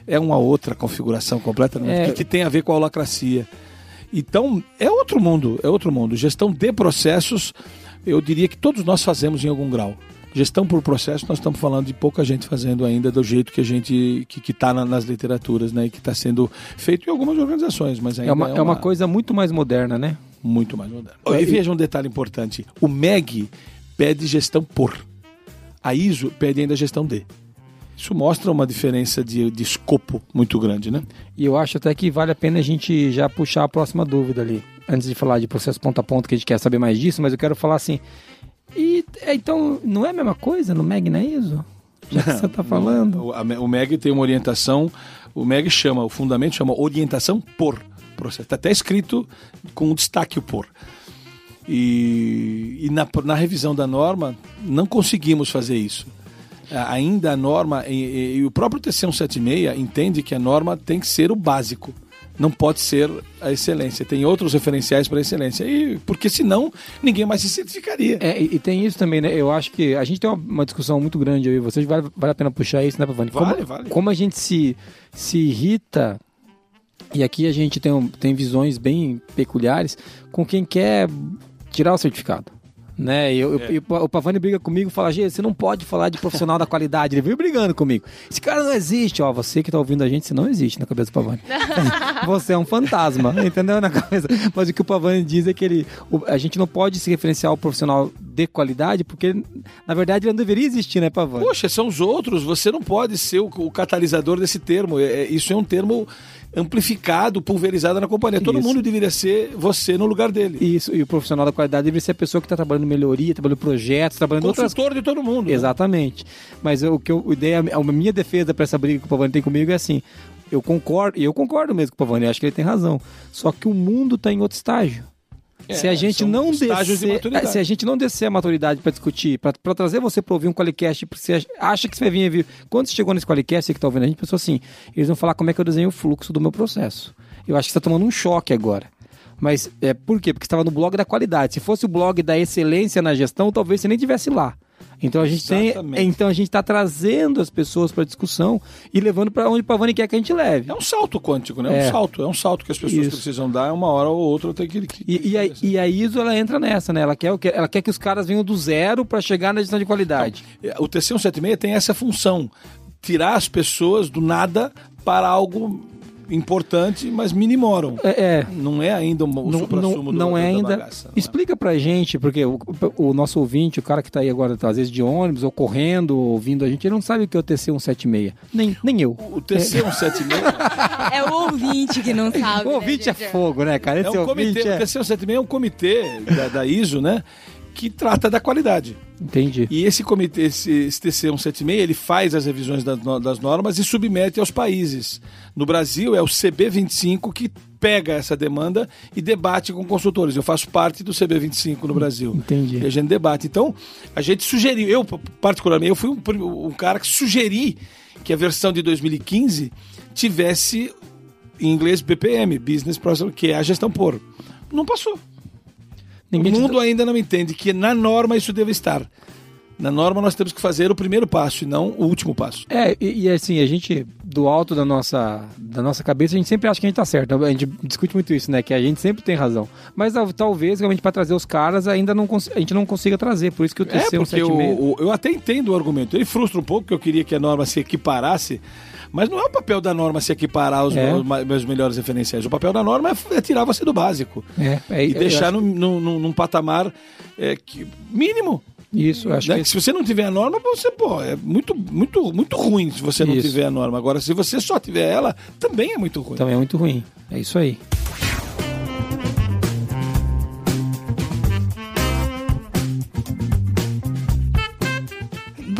É uma outra configuração completamente, É. que, que tem a ver com a holacracia. Então, é outro mundo, é outro mundo. Gestão de processos, eu diria que todos nós fazemos em algum grau. Gestão por processo, nós estamos falando de pouca gente fazendo ainda do jeito que a gente que está nas literaturas, né, e que está sendo feito em algumas organizações, mas ainda É uma, é uma coisa muito mais moderna, né? muito mais moderna. É, e e- veja um detalhe importante: o MEG pede gestão por, a ISO pede ainda gestão de. Isso mostra uma diferença de, de escopo muito grande, né? E eu acho até que vale a pena a gente já puxar a próxima dúvida ali. Antes de falar de processo ponto a ponto, que a gente quer saber mais disso, mas eu quero falar assim. E é, então, não é a mesma coisa no MEG na ISO? Já que você está falando. O, a o MEG tem uma orientação, o MEG chama, o fundamento chama orientação por processo. Está até escrito com destaque o por. E, e na, na revisão da norma, não conseguimos fazer isso. Ainda a norma, e, e- o próprio TC176 entende que a norma tem que ser o básico. Não pode ser a excelência. Tem outros referenciais para a excelência. E, porque senão ninguém mais se certificaria. É, e, e tem isso também, né? Eu acho que a gente tem uma, uma discussão muito grande aí, vocês vale, vale a pena puxar isso, né, Pavani? Vale, como, vale. como a gente se, se irrita, e aqui a gente tem, tem visões bem peculiares com quem quer tirar o certificado. Né? E eu, É. e o Pa- o Pavani briga comigo e fala, Gê, você não pode falar de profissional da qualidade. Ele veio brigando comigo. Esse cara não existe, ó. Você que tá ouvindo a gente, você não existe na cabeça do Pavani. você é um fantasma, entendeu? Na cabeça. Mas o que o Pavani diz é que ele, o- a gente não pode se referenciar ao profissional de qualidade, porque na verdade ele não deveria existir, né, Pavani? Poxa, são os outros. Você não pode ser o, o catalisador desse termo. É- é- isso é um termo amplificado, pulverizado na companhia. Todo Isso. mundo deveria ser você no lugar dele. Isso, e o profissional da qualidade deveria ser a pessoa que está trabalhando melhoria, trabalhando projetos, trabalhando em outras Consultor de todo mundo. né? Exatamente. Mas eu- o que eu, a ideia, a minha defesa para essa briga que o Pavani tem comigo é assim: eu concordo, e eu concordo mesmo com o Pavani, acho que ele tem razão. Só que o mundo está em outro estágio. É, se a gente não de descer, maturidade. se a gente não descer a maturidade para discutir, para trazer você para ouvir um Qualicast, porque você acha que você vai vir, vir quando você chegou nesse Qualicast, você que está ouvindo a gente, pensou assim, eles vão falar como é que eu desenho o fluxo do meu processo. Eu acho que você está tomando um choque agora. Mas é por quê? Porque você estava no blog da qualidade. Se fosse o blog da excelência na gestão, talvez você nem tivesse lá. Então a gente tem, Exatamente. então a gente está trazendo as pessoas para discussão e levando para onde o Pavani quer que a gente leve. É um salto quântico, né? É É. um salto. É um salto que as pessoas Isso. precisam dar. Uma hora ou outra tem que. que- E, e, a, e a ISO ela entra nessa, né? Ela quer, ela quer que os caras venham do zero para chegar na gestão de qualidade. O TC176 tem essa função: tirar as pessoas do nada para algo importante, mas minimoram. É, é. Não é ainda o não, supra-sumo não, do- não é da ainda. bagaça, não é? Explica pra gente, porque o, o nosso ouvinte, o cara que tá aí agora, às vezes de ônibus, ou correndo, ou ouvindo a gente, ele não sabe o que é o TC176. Nem, nem eu. O TC 176 É o ouvinte que não sabe. O né, ouvinte é gente? fogo, né, cara? é Esse um ouvinte comitê, é... o TC 176 é um comitê da, da ISO, né? Que trata da qualidade. Entendi. E esse comitê, esse, esse TC 176, ele faz as revisões das, das normas e submete aos países. No Brasil é o CB25 que pega essa demanda e debate com consultores. Eu faço parte do CB25 no Brasil. Entendi. E a gente debate. Então, a gente sugeriu, eu particularmente, eu fui um, um cara que sugeri que a versão de 2015 tivesse em inglês BPM, Business Process, que é a gestão por. Não passou. Ninguém o te mundo ainda não entende que na norma isso deve estar. Na norma nós temos que fazer o primeiro passo e não o último passo. É, e, e assim, a gente, do alto da nossa, da nossa cabeça, a gente sempre acha que a gente tá certo. A gente discute muito isso, né? Que a gente sempre tem razão. Mas tal- talvez, realmente, para trazer os caras, ainda não a gente não consiga trazer. Por isso que o É, TC porque eu, 176... o- eu até entendo o argumento. Ele frustra um pouco, que eu queria que a norma se equiparasse, mas não é o papel da norma se equiparar aos É. meus, meus melhores referenciais. O papel da norma é, é tirar você do básico. É, é, e deixar acho- num, num, num- patamar é, que- mínimo. Isso, acho né? que... Que Se você não tiver a norma, você, pô, é muito, muito, muito ruim se você não Isso. tiver a norma. Agora, se você só tiver ela, também é muito ruim. Também é muito ruim. É isso aí.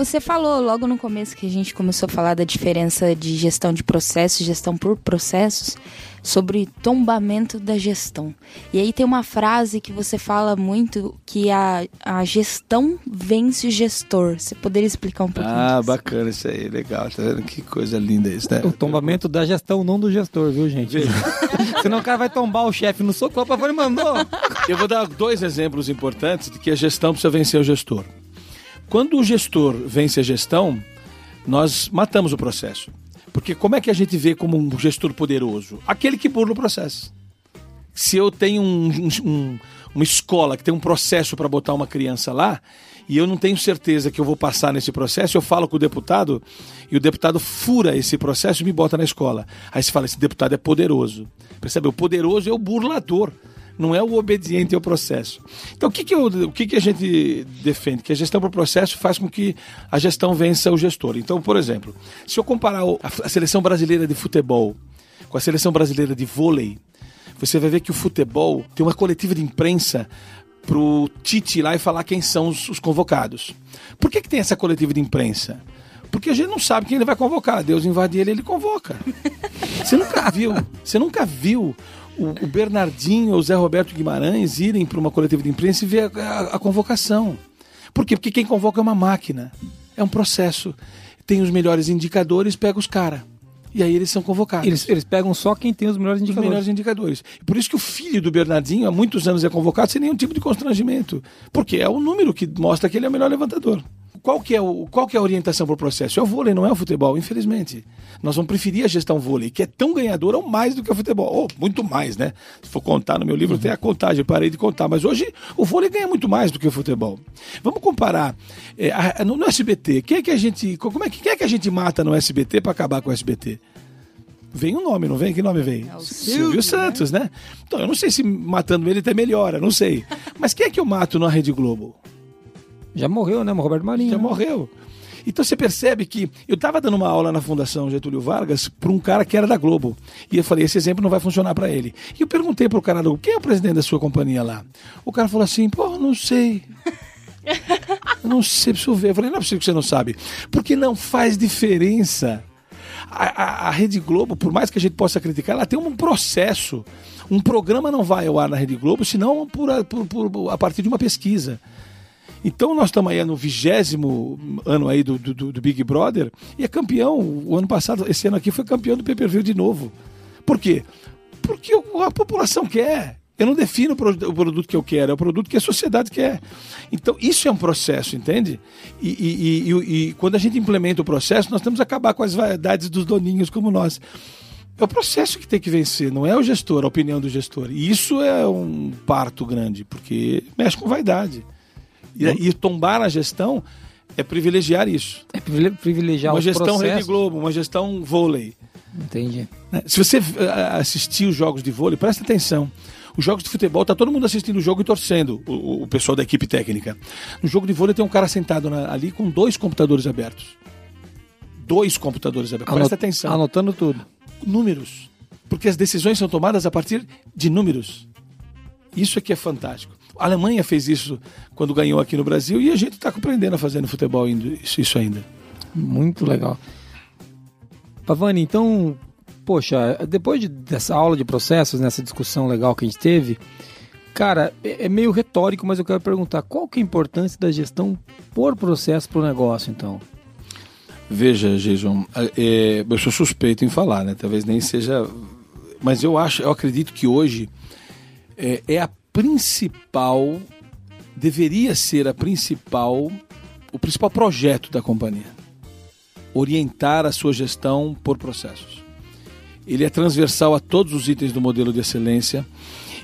Você falou logo no começo que a gente começou a falar da diferença de gestão de processos, gestão por processos, sobre tombamento da gestão. E aí tem uma frase que você fala muito que a, a gestão vence o gestor. Você poderia explicar um pouquinho Ah, disso? bacana isso aí, legal. Tá vendo que coisa linda isso, né? O tombamento da gestão, não do gestor, viu, gente? Senão o cara vai tombar o chefe no soco, opa, ele mandou. Eu vou dar dois exemplos importantes de que a gestão precisa vencer o gestor. Quando o gestor vence a gestão, nós matamos o processo. Porque como é que a gente vê como um gestor poderoso? Aquele que burla o processo. Se eu tenho um- um- um- uma escola que tem um processo para botar uma criança lá, e eu não tenho certeza que eu vou passar nesse processo, eu falo com o deputado, e o deputado fura esse processo e me bota na escola. Aí você fala, esse deputado é poderoso. Percebe? O poderoso é o burlador, não é o obediente ao processo. Então o que, que, eu- o que, que a gente defende? Que a gestão por processo faz com que a gestão vença o gestor. Então, por exemplo, se eu comparar a seleção brasileira de futebol com a seleção brasileira de vôlei, você vai ver que o futebol tem uma coletiva de imprensa pro Tite ir lá e falar quem são os, os convocados. Por que, que tem essa coletiva de imprensa? Porque a gente não sabe quem ele vai convocar. Deus invade ele, ele convoca. Você nunca viu, você nunca viu o, o Bernardinho ou o Zé Roberto Guimarães irem para uma coletiva de imprensa e ver a, a- a convocação. Por quê? Porque quem convoca é uma máquina, é um processo. Tem os melhores indicadores, pega os caras. E aí eles são convocados Eles, eles pegam só quem tem os melhores os indicadores. melhores indicadores. Por isso que o filho do Bernardinho há muitos anos é convocado sem nenhum tipo de constrangimento. Porque é o número que mostra que ele é o melhor levantador. Qual que é, o, qual que é a orientação para o processo? É o vôlei, não é o futebol, infelizmente. Nós vamos preferir a gestão vôlei, que é tão ganhadora ou mais do que o futebol. Ou muito mais, né? Se for contar no meu livro, tem a contagem, eu parei de contar. Mas hoje o vôlei ganha muito mais do que o futebol. Vamos comparar é, a- no, no SBT. Quem é que a gente. Como é, que- quem é que a gente mata no SBT para acabar com o SBT? Vem um nome, não vem? Que nome vem? É o Silvio, Silvio, Santos, né? Então, eu não sei se matando ele até melhora, não sei. Mas quem é que eu mato na Rede Globo? Já morreu, né? O Roberto Marinho. Já né? morreu. Então você percebe que eu estava dando uma aula na Fundação Getúlio Vargas para um cara que era da Globo. E eu falei, esse exemplo não vai funcionar para ele. E eu perguntei pro cara da Globo, quem é o presidente da sua companhia lá? O cara falou assim, pô, não sei. Eu não sei, preciso ver. Eu falei, não é possível que você não sabe. Porque não faz diferença. A, a- a Rede Globo, por mais que a gente possa criticar, ela tem um processo. Um programa não vai ao ar na Rede Globo, senão por a, por- por- a partir de uma pesquisa. Então nós estamos aí no vigésimo ano aí do, do, do Big Brother e é campeão. O ano passado, esse ano aqui, foi campeão do pay-per-view de novo. Por quê? Porque a população quer. Eu não defino o pro- o produto que eu quero, é o produto que a sociedade quer. Então, isso é um processo, entende? E- e- e- e quando a gente implementa o processo, nós temos que acabar com as vaidades dos doninhos como nós. É o processo que tem que vencer, não é o gestor, a opinião do gestor. E isso é um parto grande, porque mexe com vaidade. E, e tombar na gestão é privilegiar isso. É privile- privilegiar uma gestão processos. Rede Globo, uma gestão vôlei. Entendi. né? Se você ah, assistir os jogos de vôlei, presta atenção. Os jogos de futebol, tá todo mundo assistindo o jogo e torcendo, o, o pessoal da equipe técnica. No jogo de vôlei tem um cara sentado na- ali com dois computadores abertos. Dois computadores abertos. Presta Anot- atenção. Anotando tudo. números. Porque as decisões são tomadas a partir de números. Isso aqui é fantástico. A Alemanha fez isso quando ganhou aqui no Brasil e a gente está aprendendo a fazer no futebol isso, isso ainda. Muito legal. Pavani, então, poxa, depois de- dessa aula de processos, nessa discussão legal que a gente teve, cara, é, é meio retórico, mas eu quero perguntar, qual que é a importância da gestão por processo para o negócio, então? Veja, Jason, é, eu sou suspeito em falar, né? Talvez nem seja. Mas eu acho, eu acredito que hoje é, é a principal, deveria ser a principal, o principal projeto da companhia. Orientar a sua gestão por processos. Ele é transversal a todos os itens do modelo de excelência.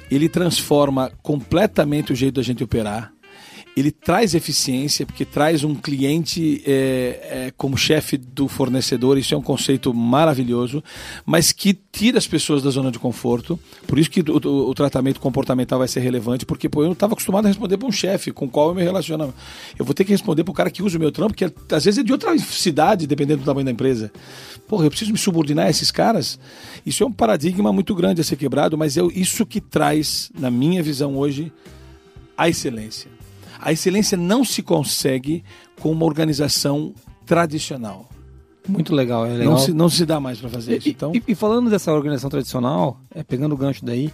Ele transforma completamente o jeito da gente operar ele traz eficiência, porque traz um cliente é, é, como chefe do fornecedor, isso é um conceito maravilhoso, mas que tira as pessoas da zona de conforto. Por isso que o, o- o tratamento comportamental vai ser relevante, porque pô, eu não estava acostumado a responder para um chefe com qual eu me relaciono. Eu vou ter que responder para o cara que usa o meu trampo, que é- às vezes é de outra cidade, dependendo do tamanho da empresa. Porra, eu preciso me subordinar a esses caras? Isso é um paradigma muito grande a ser quebrado, mas é isso que traz, na minha visão hoje, a excelência. A excelência não se consegue com uma organização tradicional. Muito legal, é legal. Não se, não se dá mais para fazer isso. E, Então, e- e falando dessa organização tradicional, é, pegando o gancho daí,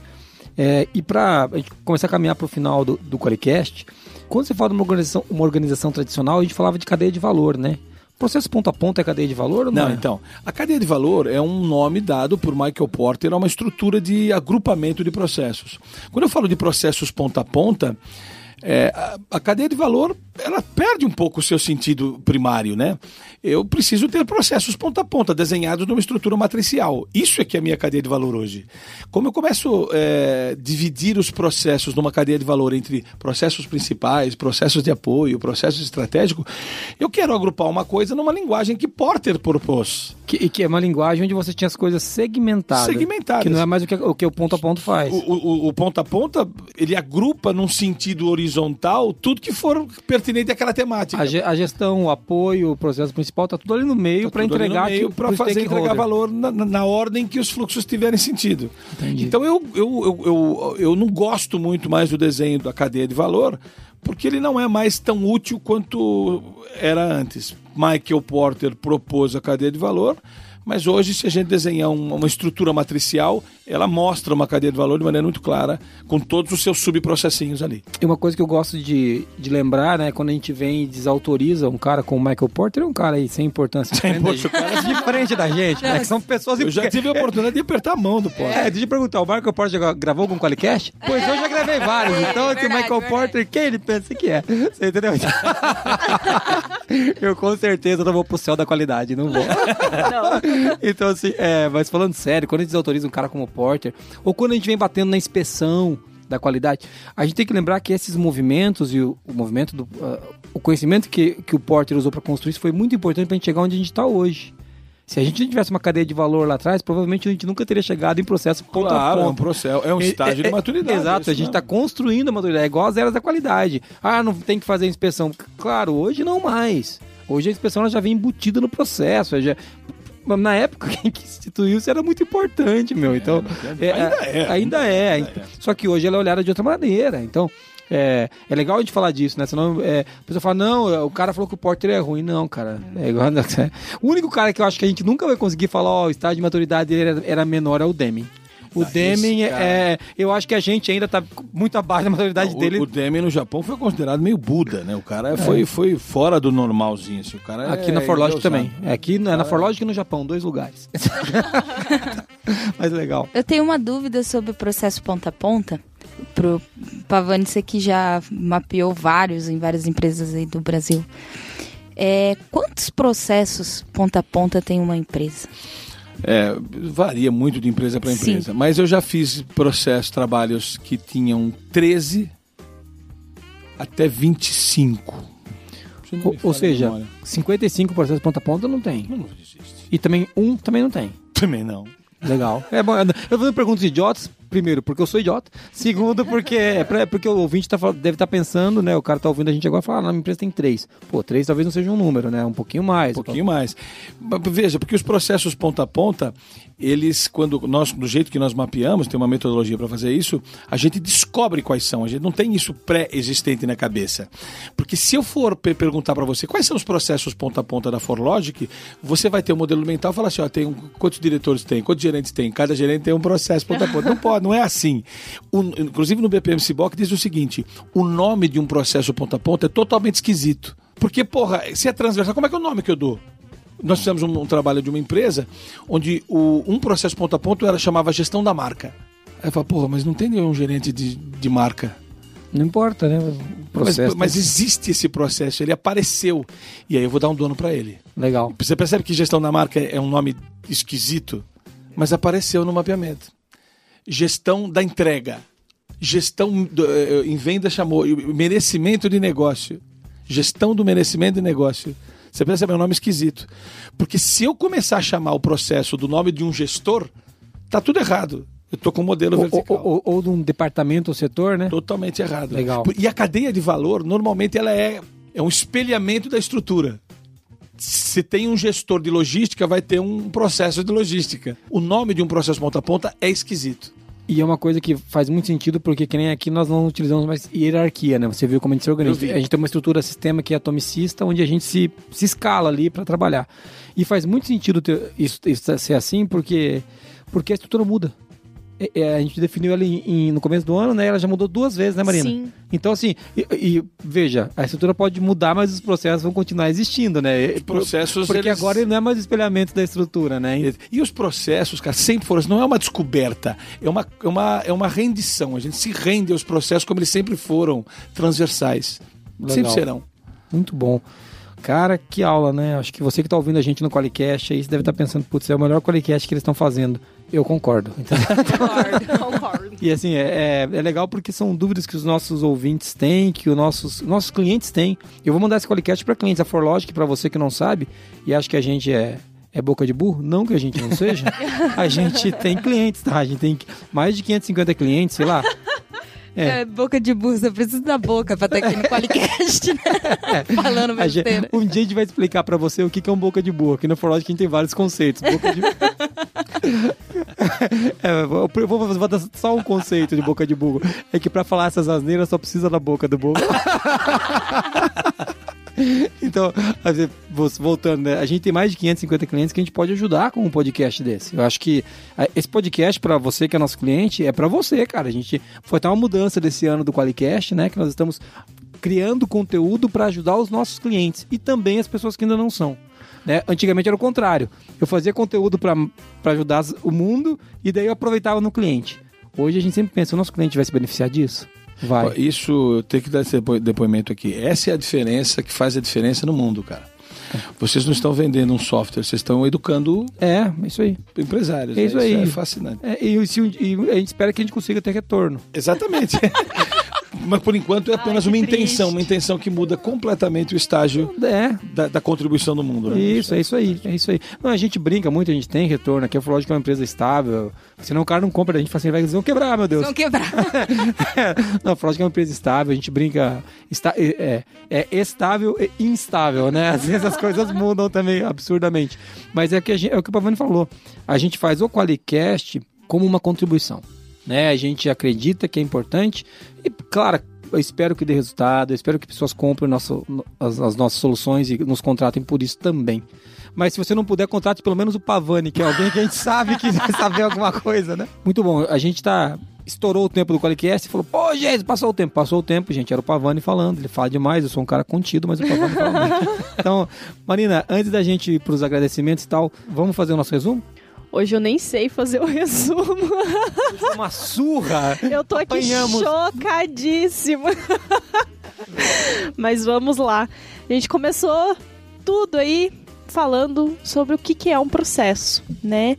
é, e para a gente começar a caminhar para o final do, do Qualicast, quando você fala de uma organização, uma organização tradicional, a gente falava de cadeia de valor, né? Processo ponto a ponto é cadeia de valor ou não? não, é? então, a cadeia de valor é um nome dado por Michael Porter a uma estrutura de agrupamento de processos. Quando eu falo de processos ponta a ponta, é, a, a cadeia de valor ela perde um pouco o seu sentido primário, né? Eu preciso ter processos ponta a ponta, desenhados numa estrutura matricial. Isso é que é a minha cadeia de valor hoje. Como eu começo a dividir os processos numa cadeia de valor entre processos principais, processos de apoio, processos estratégicos, eu quero agrupar uma coisa numa linguagem que Porter propôs. Que, e que é uma linguagem onde você tinha as coisas segmentadas. Segmentadas. Que não é mais o que o, que o ponto a ponto faz. O, o- o ponta a ponta, ele agrupa num sentido horizontal tudo que for pertinente àquela temática. A, ge- a gestão, o apoio, o processo principal, tá tudo ali no meio para tudo ali entregar para fazer entregar valor na, na- ordem que os fluxos tiverem sentido. Entendi. Então eu, eu, eu, eu, eu não gosto muito mais do desenho da cadeia de valor, porque ele não é mais tão útil quanto era antes. Michael Porter propôs a cadeia de valor, mas hoje, se a gente desenhar um- uma estrutura matricial, ela mostra uma cadeia de valor de maneira muito clara, com todos os seus subprocessinhos ali. E uma coisa que eu gosto de, de lembrar, né, quando a gente vem e desautoriza um cara como o Michael Porter, é um cara aí sem importância. Diferente, da gente, diferente da gente, né? Que são pessoas Eu já tive a oportunidade de apertar a mão do Porter. É, deixa eu perguntar, o Michael Porter já gravou algum Qualicast? Pois eu já gravei vários, então esse verdade, Michael verdade. Porter, quem ele pensa que é? Você entendeu? eu com certeza não vou pro céu da qualidade, não vou. Então assim, é, mas falando sério, quando a gente desautoriza um cara como o Porter, ou quando a gente vem batendo na inspeção da qualidade, a gente tem que lembrar que esses movimentos e o, o movimento do... ah, o conhecimento que, que o Porter usou para construir isso foi muito importante pra gente chegar onde a gente está hoje. Se a gente não tivesse uma cadeia de valor lá atrás, provavelmente a gente nunca teria chegado em processo ponto Claro, a é um ponto. processo, é um estágio É, de é, maturidade. Exato, a gente está mesmo. construindo a maturidade, é igual as eras da qualidade. Ah, não tem que fazer inspeção. Claro, hoje não mais. Hoje a inspeção ela já vem embutida no processo. Já... Na época quem que instituiu isso era muito importante, meu. Então, é, ainda é, Ainda é. ainda é. Só que hoje ela é olhada de outra maneira. Então, é, é legal a gente falar disso, né? Senão é, a pessoa fala, não, o cara falou que o Porter é ruim. Não, cara. É igual, o único cara que eu acho que a gente nunca vai conseguir falar, ó, o estágio de maturidade dele era, era menor é o Deming. O Ah, Deming é. Eu acho que a gente ainda tá muito abaixo da maturidade O, dele. o Demi no Japão foi considerado meio Buda, né? O cara foi, foi fora do normalzinho. Assim. O cara Aqui é na Forlogic também. É aqui na, na Forlogic e no Japão, dois lugares. Mas legal. Eu tenho uma dúvida sobre o processo ponta a ponta. Pro Pavani, você que já mapeou vários em várias empresas aí do Brasil. É, quantos processos ponta a ponta tem uma empresa? É, varia muito de empresa para Sim. empresa. Mas eu já fiz processos, trabalhos que tinham 13 até 25. Se não Ou, ou seja, memória. 55 processos ponta a ponta não tem. Não existe. E também um também não tem. Também não. Legal. É bom, eu tô fazendo perguntas idiotas, primeiro, porque eu sou idiota. Segundo, porque, é porque o ouvinte tá, deve estar pensando, né? O cara tá ouvindo a gente agora e fala, ah, na minha empresa tem três. Pô, três talvez não seja um número, né? Um pouquinho mais. Um pouquinho mais. Veja, porque os processos ponta a ponta, eles, quando nós, do jeito que nós mapeamos, tem uma metodologia para fazer isso, a gente descobre quais são. A gente não tem isso pré-existente na cabeça. Porque se eu for pe- perguntar para você quais são os processos ponta a ponta da ForLogic, você vai ter um modelo mental e falar assim: ó, tem um, quantos diretores tem, quantos gerentes tem, cada gerente tem um processo ponta a ponta. Não pode, não é assim. O- inclusive no BPM Ciboc diz o seguinte: o nome de um processo ponta a ponta é totalmente esquisito. Porque, porra, se é transversal, como é que é o nome que eu dou? Nós fizemos um, um trabalho de uma empresa onde o, um processo ponto a ponto era, chamava gestão da marca. Aí eu falo, porra, mas não tem nenhum gerente de, de marca. Não importa, né? Mas, mas existe esse processo, ele apareceu. E aí eu vou dar um dono para ele. Legal. Você percebe que gestão da marca é um nome esquisito, mas apareceu no mapeamento. Gestão da entrega. Gestão do, eh, em venda chamou merecimento de negócio. Gestão do merecimento de negócio. Você percebe é um nome esquisito. Porque se eu começar a chamar o processo do nome de um gestor, tá tudo errado. Eu tô com um modelo Ou, vertical. ou, ou- ou de um departamento ou setor, né? Totalmente errado. Legal. E a cadeia de valor, normalmente, ela é, é um espelhamento da estrutura. Se tem um gestor de logística, vai ter um processo de logística. O nome de um processo ponta a ponta é esquisito. E é uma coisa que faz muito sentido, porque que nem aqui nós não utilizamos mais hierarquia, né? Você viu como a gente se organiza. A gente tem uma estrutura sistema que é atomicista, onde a gente se, se escala ali para trabalhar. E faz muito sentido ter isso, isso ser assim, porque, porque a estrutura muda. É- é, a gente definiu ela em- em- no começo do ano, né? Ela já mudou duas vezes, né, Marina? Sim. Então, assim, e, e, veja, a estrutura pode mudar, mas os processos vão continuar existindo, né? Os processos, Porque eles- agora ele não é mais espelhamento da estrutura, né? E, os processos, cara, sempre foram. Não é uma descoberta, é uma, é, uma, é uma rendição. A gente se rende aos processos como eles sempre foram, transversais. Legal. Sempre serão. Muito bom. Cara, que aula, né? Acho que você que tá ouvindo a gente no Qualicast aí, você deve estar pensando, putz, é o melhor Qualicast que eles estão fazendo. Eu concordo. Então, Concordo, concordo. e assim, é, é, é legal porque são dúvidas que os nossos ouvintes têm, que os nossos, nossos clientes têm. Eu vou mandar esse Qualicast para clientes. A ForLogic, para você que não sabe, e acha que a gente é, é boca de burro, não que a gente não seja, a gente tem clientes, tá? A gente tem mais de 550 clientes, sei lá. É. É, boca de burro, você precisa da boca pra estar aqui no podcast, né? Falando A gente- besteira. um dia a gente vai explicar pra você o que é um boca de burro. Aqui no ForLogic a gente tem vários conceitos. Boca de... É, eu vou, eu vou vou dar só um conceito de boca de burro. É que pra falar essas asneiras só precisa da boca do burro. Então, vo- voltando, né? A gente tem mais de 550 clientes que a gente pode ajudar com um podcast desse. Eu acho que ah, esse podcast, pra você que é nosso cliente, é pra você, cara. A gente foi até uma mudança desse ano do Qualicast, né? Que nós estamos criando conteúdo para ajudar os nossos clientes e também as pessoas que ainda não são. Né? Antigamente era o contrário. Eu fazia conteúdo para ajudar o mundo e daí eu aproveitava no cliente. Hoje a gente sempre pensa, o nosso cliente vai se beneficiar disso? Vai. Isso, tenho que dar esse depo- depoimento aqui. Essa é a diferença que faz a diferença no mundo, cara. Vocês não estão vendendo um software, vocês estão educando É, isso aí. empresários. É né? isso aí. é fascinante. É, e, se e a gente espera que a gente consiga ter retorno. Exatamente. Mas por enquanto é apenas Ai, uma intenção, triste. uma intenção que muda completamente o estágio É, da, da contribuição do mundo. Né? Isso, é isso aí, é isso aí. Não, a gente brinca muito, a gente tem retorno aqui, a Flógica é uma empresa estável, senão o cara não compra, a gente fala assim, vai, eles vão quebrar, meu Deus. Vão quebrar. não, a Flógica é uma empresa estável, a gente brinca, está, é, é estável e instável, né? Às vezes as coisas mudam também absurdamente. Mas é, que a gente- é o que o Pavani falou, a gente faz o Qualicast como uma contribuição, né? A gente acredita que é importante e, claro, eu espero que dê resultado, eu espero que pessoas comprem nosso, as, as nossas soluções e nos contratem por isso também. Mas se você não puder, contrate pelo menos o Pavani, que é alguém que a gente sabe que vai saber alguma coisa, né? Muito bom. A gente tá. Estourou o tempo do Qualicast e falou: pô, gente, passou o tempo. Passou o tempo, gente. Era o Pavani falando. Ele fala demais, eu sou um cara contido, mas o Pavani fala muito. Então, Marina, antes da gente ir pros agradecimentos e tal, vamos fazer o nosso resumo? Hoje eu nem sei fazer o resumo. Uma surra! Eu tô aqui Apanhamos. chocadíssima. Mas vamos lá. A gente começou tudo aí falando sobre o que, que é um processo, né?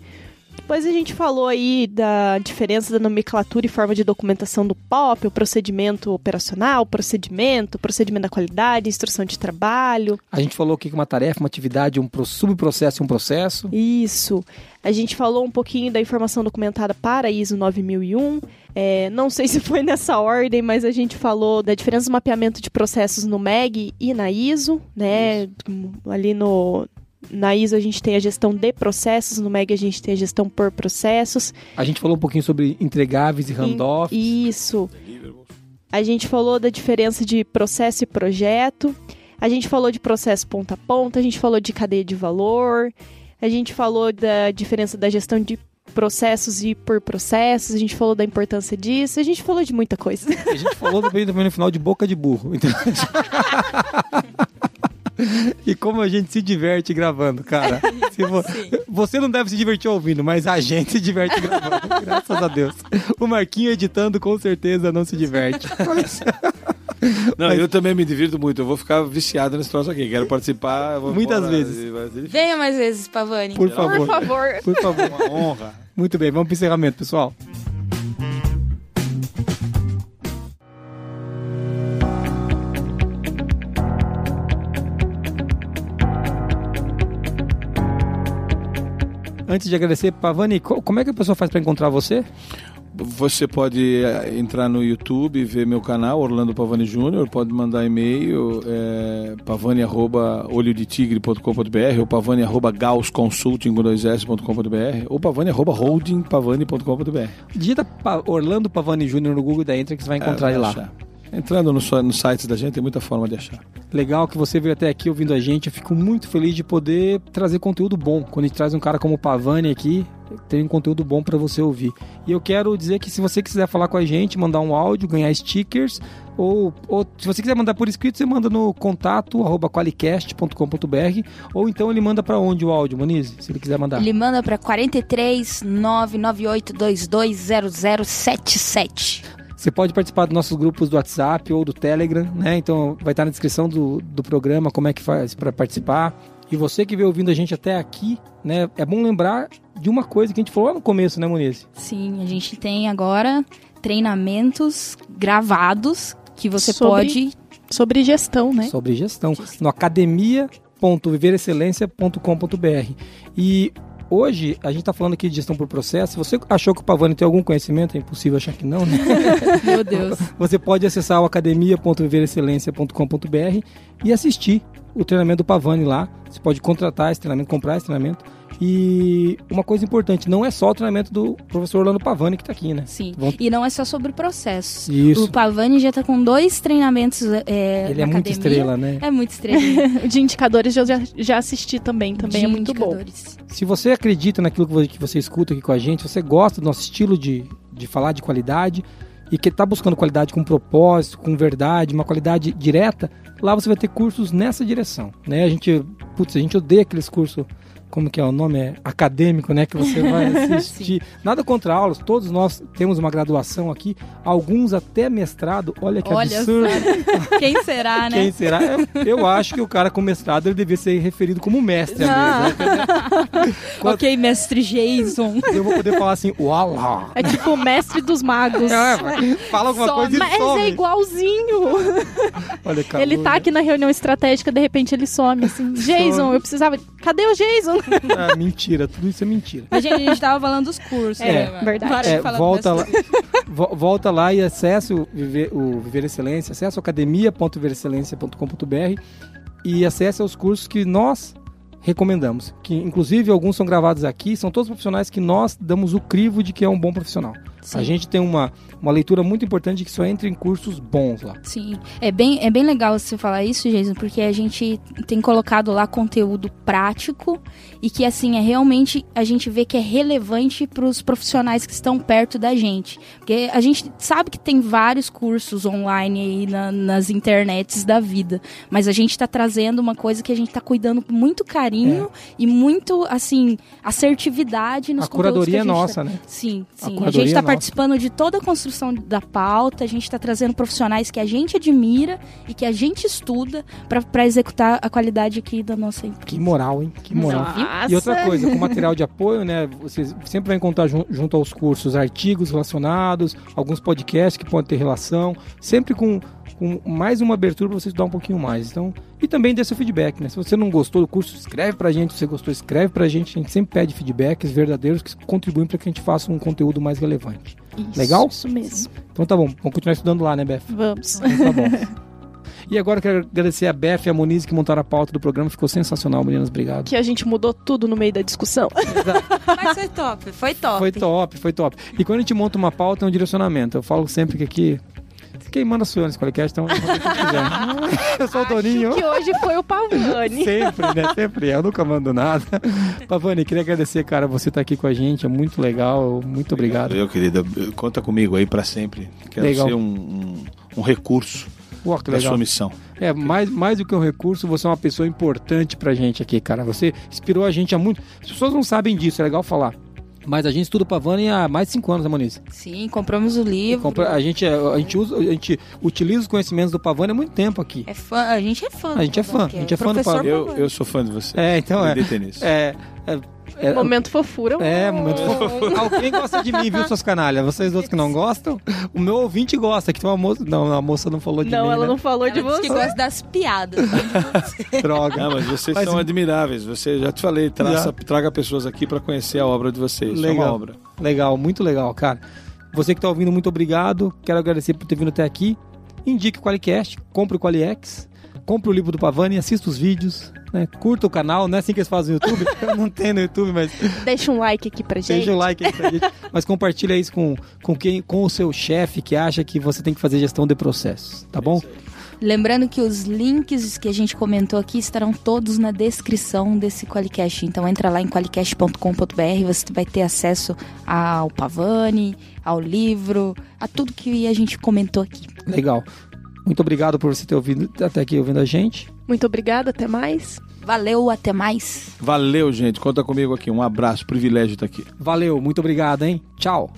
Depois a gente falou aí da diferença da nomenclatura e forma de documentação do POP, o procedimento operacional, procedimento, procedimento da qualidade, instrução de trabalho. A gente falou o que é uma tarefa, uma atividade, um subprocesso e um processo. Isso. A gente falou um pouquinho da informação documentada para ISO 9001. É, não sei se foi nessa ordem, mas a gente falou da diferença do mapeamento de processos no MEG e na ISO, né? Isso. Ali no, na ISO a gente tem a gestão de processos, no MEG a gente tem a gestão por processos. A gente falou um pouquinho sobre entregáveis e handoffs. Isso. A gente falou da diferença de processo e projeto. A gente falou de processo ponta a ponta, a gente falou de cadeia de valor. A gente falou da diferença da gestão de processos e por processos, a gente falou da importância disso, a gente falou de muita coisa. A gente falou também no final de boca de burro. Então... e como a gente se diverte gravando, cara. você não deve se divertir ouvindo, mas a gente se diverte gravando, graças a Deus. O Marquinho editando com certeza não se diverte. Não, mas... eu também me divirto muito. Eu vou ficar viciado nesse troço aqui. Quero participar. Muitas vezes. Venha mais vezes, Pavani. Por favor. Por favor. Por favor. Uma honra. Muito bem, vamos para o encerramento, pessoal. Antes de agradecer, Pavani, como é que a pessoa faz para encontrar você? Você pode eh, entrar no YouTube e ver meu canal, Orlando Pavani Júnior, pode mandar e-mail, é, pavani.olhodetigre.com.br ou pavani.gausconsulting.com.br ou pavani.holdingpavani.com.br Digita Orlando Pavani Júnior no Google da Entra que você vai encontrar é, ele lá. Achar. Entrando no, no site da gente, tem muita forma de achar. Legal que você veio até aqui ouvindo a gente. Eu fico muito feliz de poder trazer conteúdo bom. Quando a gente traz um cara como o Pavani aqui, tem um conteúdo bom para você ouvir. E eu quero dizer que se você quiser falar com a gente, mandar um áudio, ganhar stickers, ou, ou se você quiser mandar por escrito, você manda no contato arroba qualicast.com.br ou então ele manda para onde o áudio, Moniz, se ele quiser mandar. Ele manda para 43 998220077. Você pode participar dos nossos grupos do WhatsApp ou do Telegram, né? Então vai estar na descrição do, do programa como é que faz para participar. E você que veio ouvindo a gente até aqui, né? É bom lembrar de uma coisa que a gente falou lá no começo, né, Muniz? Sim, a gente tem agora treinamentos gravados que você sobre, pode. Sobre gestão, né? Sobre gestão. No academia.viverecelencia.com.br. E Hoje, a gente está falando aqui de gestão por processo. Você achou que o Pavani tem algum conhecimento? É impossível achar que não, né? Meu Deus. Você pode acessar o academia.viverexcelência.com.br e assistir o treinamento do Pavani lá. Você pode contratar esse treinamento, comprar esse treinamento. E uma coisa importante, não é só o treinamento do professor Orlando Pavani que está aqui, né? Sim. Vão... E não é só sobre processos. Isso. O Pavani já está com dois treinamentos. É, Ele é muito estrela, né? É muito estrela. de indicadores eu já, já assisti também, também de é muito bom. Se você acredita naquilo que você escuta aqui com a gente, você gosta do nosso estilo de, de falar de qualidade e que está buscando qualidade com propósito, com verdade, uma qualidade direta, lá você vai ter cursos nessa direção, né? A gente, putz, a gente odeia aqueles cursos como que é o nome é acadêmico, né, que você vai assistir. Nada contra aulas, todos nós temos uma graduação aqui, alguns até mestrado. Olha que Olha absurdo. Só. Quem será, né? Quem será? Eu, eu, acho que o cara com mestrado ele devia ser referido como mestre ah. mesmo. Quando... ok, mestre Jason. Eu vou poder falar assim, uau. É tipo o mestre dos magos. É, fala alguma Só, coisa e Mas some. é igualzinho. Olha, ele tá aqui na reunião estratégica, de repente ele some assim. Jason, eu precisava. Cadê o Jason? Ah, mentira, tudo isso é mentira. Mas, gente, a gente tava falando dos cursos. É, né, verdade. É, volta, lá, volta lá e acesse o Viver, o Viver Excelência, acesse academia.viverexcelência.com.br e acesse os cursos que nós recomendamos. Que inclusive alguns são gravados aqui, são todos profissionais que nós damos o crivo de que é um bom profissional. Sim. A gente tem uma, uma leitura muito importante que só entra em cursos bons lá. Sim, é bem, é bem legal você falar isso, Jason, porque a gente tem colocado lá conteúdo prático e que, assim, é realmente a gente vê que é relevante para os profissionais que estão perto da gente. Porque a gente sabe que tem vários cursos online aí na, nas internets da vida, mas a gente está trazendo uma coisa que a gente está cuidando com muito carinho é. e muito, assim, assertividade nos a curadoria é nossa, tá... né? Sim, sim. A, a gente está participando de toda a construção da pauta, a gente está trazendo profissionais que a gente admira e que a gente estuda para executar a qualidade aqui da nossa empresa. Que moral, hein? Que moral. Nossa. E outra coisa, com material de apoio, né? Você sempre vai encontrar jun- junto aos cursos artigos relacionados, alguns podcasts que podem ter relação, sempre com, com mais uma abertura para você estudar um pouquinho mais. Então, e também dê seu feedback, né? Se você não gostou do curso, escreve pra gente. Se você gostou, escreve pra gente. A gente sempre pede feedbacks verdadeiros que contribuem para que a gente faça um conteúdo mais relevante. Isso, Legal? Isso mesmo. Então tá bom, vamos continuar estudando lá, né, Beth? Vamos. Então tá bom. E agora eu quero agradecer a Beth e a Moniz que montaram a pauta do programa. Ficou sensacional, meninas. Obrigado. Que a gente mudou tudo no meio da discussão. Mas foi top, foi top. Foi top, foi top. E quando a gente monta uma pauta, é um direcionamento. Eu falo sempre que aqui. Quem manda sou eu nesse podcast, então eu vou fazer o que eu quiser. Eu sou o Toninho. Acho que hoje foi o Pavani. Sempre, né? Sempre. Eu nunca mando nada. Pavani, queria agradecer, cara, você tá aqui com a gente. É muito legal. Muito obrigado. Eu, querida, conta comigo aí pra sempre. Quero Legal. ser um, um, um recurso Uau, que da legal. sua missão. É, mais, mais do que um recurso, você é uma pessoa importante pra gente aqui, cara. Você inspirou a gente há muito. As pessoas não sabem disso, é legal falar. Mas a gente estuda Pavani há mais de cinco anos, né, Moniz? Sim, compramos o livro. Compra- A gente, a, gente usa, a gente utiliza os conhecimentos do Pavani há muito tempo aqui. É fã, a gente é fã. A gente é fã, a gente é fã do Pablo. Eu, Pavani. eu sou fã de você. É, então é. Acredita nisso. É. é, é Momento fofura. É, momento fofo. Alguém gosta de mim, viu, seus canalhas? Vocês outros que não gostam? O meu ouvinte gosta, que tem uma moça. Não, a moça não falou de Não, mim. ela né? não falou de Ela disse você. que gosta das piadas. Droga. Não, mas vocês Mas- são admiráveis. Você já te falei, traça- traga pessoas aqui pra conhecer a obra de vocês. É uma Legal. obra. Legal, muito legal, cara. Você que tá ouvindo, muito obrigado. Quero agradecer por ter vindo até aqui. Indique o Qualicast, compre o Qualiex, compre o livro do Pavani, assista os vídeos, né? curta o canal, não é assim que eles fazem no YouTube? Eu não tenho no YouTube, mas Deixa um like aqui pra gente. Deixa o like aí pra gente. Mas compartilha isso com, com, quem, com o seu chefe que acha que você tem que fazer gestão de processos, tá bom? Lembrando que os links que a gente comentou aqui estarão todos na descrição desse Qualicast. Então entra lá em qualicast.com.br, você vai ter acesso ao Pavani, ao livro, a tudo que a gente comentou aqui. Legal. Muito obrigado por você ter ouvido até aqui ouvindo a gente. Muito obrigada, até mais. Valeu, até mais. Valeu, gente. Conta comigo aqui. Um abraço, privilégio estar aqui. Valeu, muito obrigado, hein? Tchau.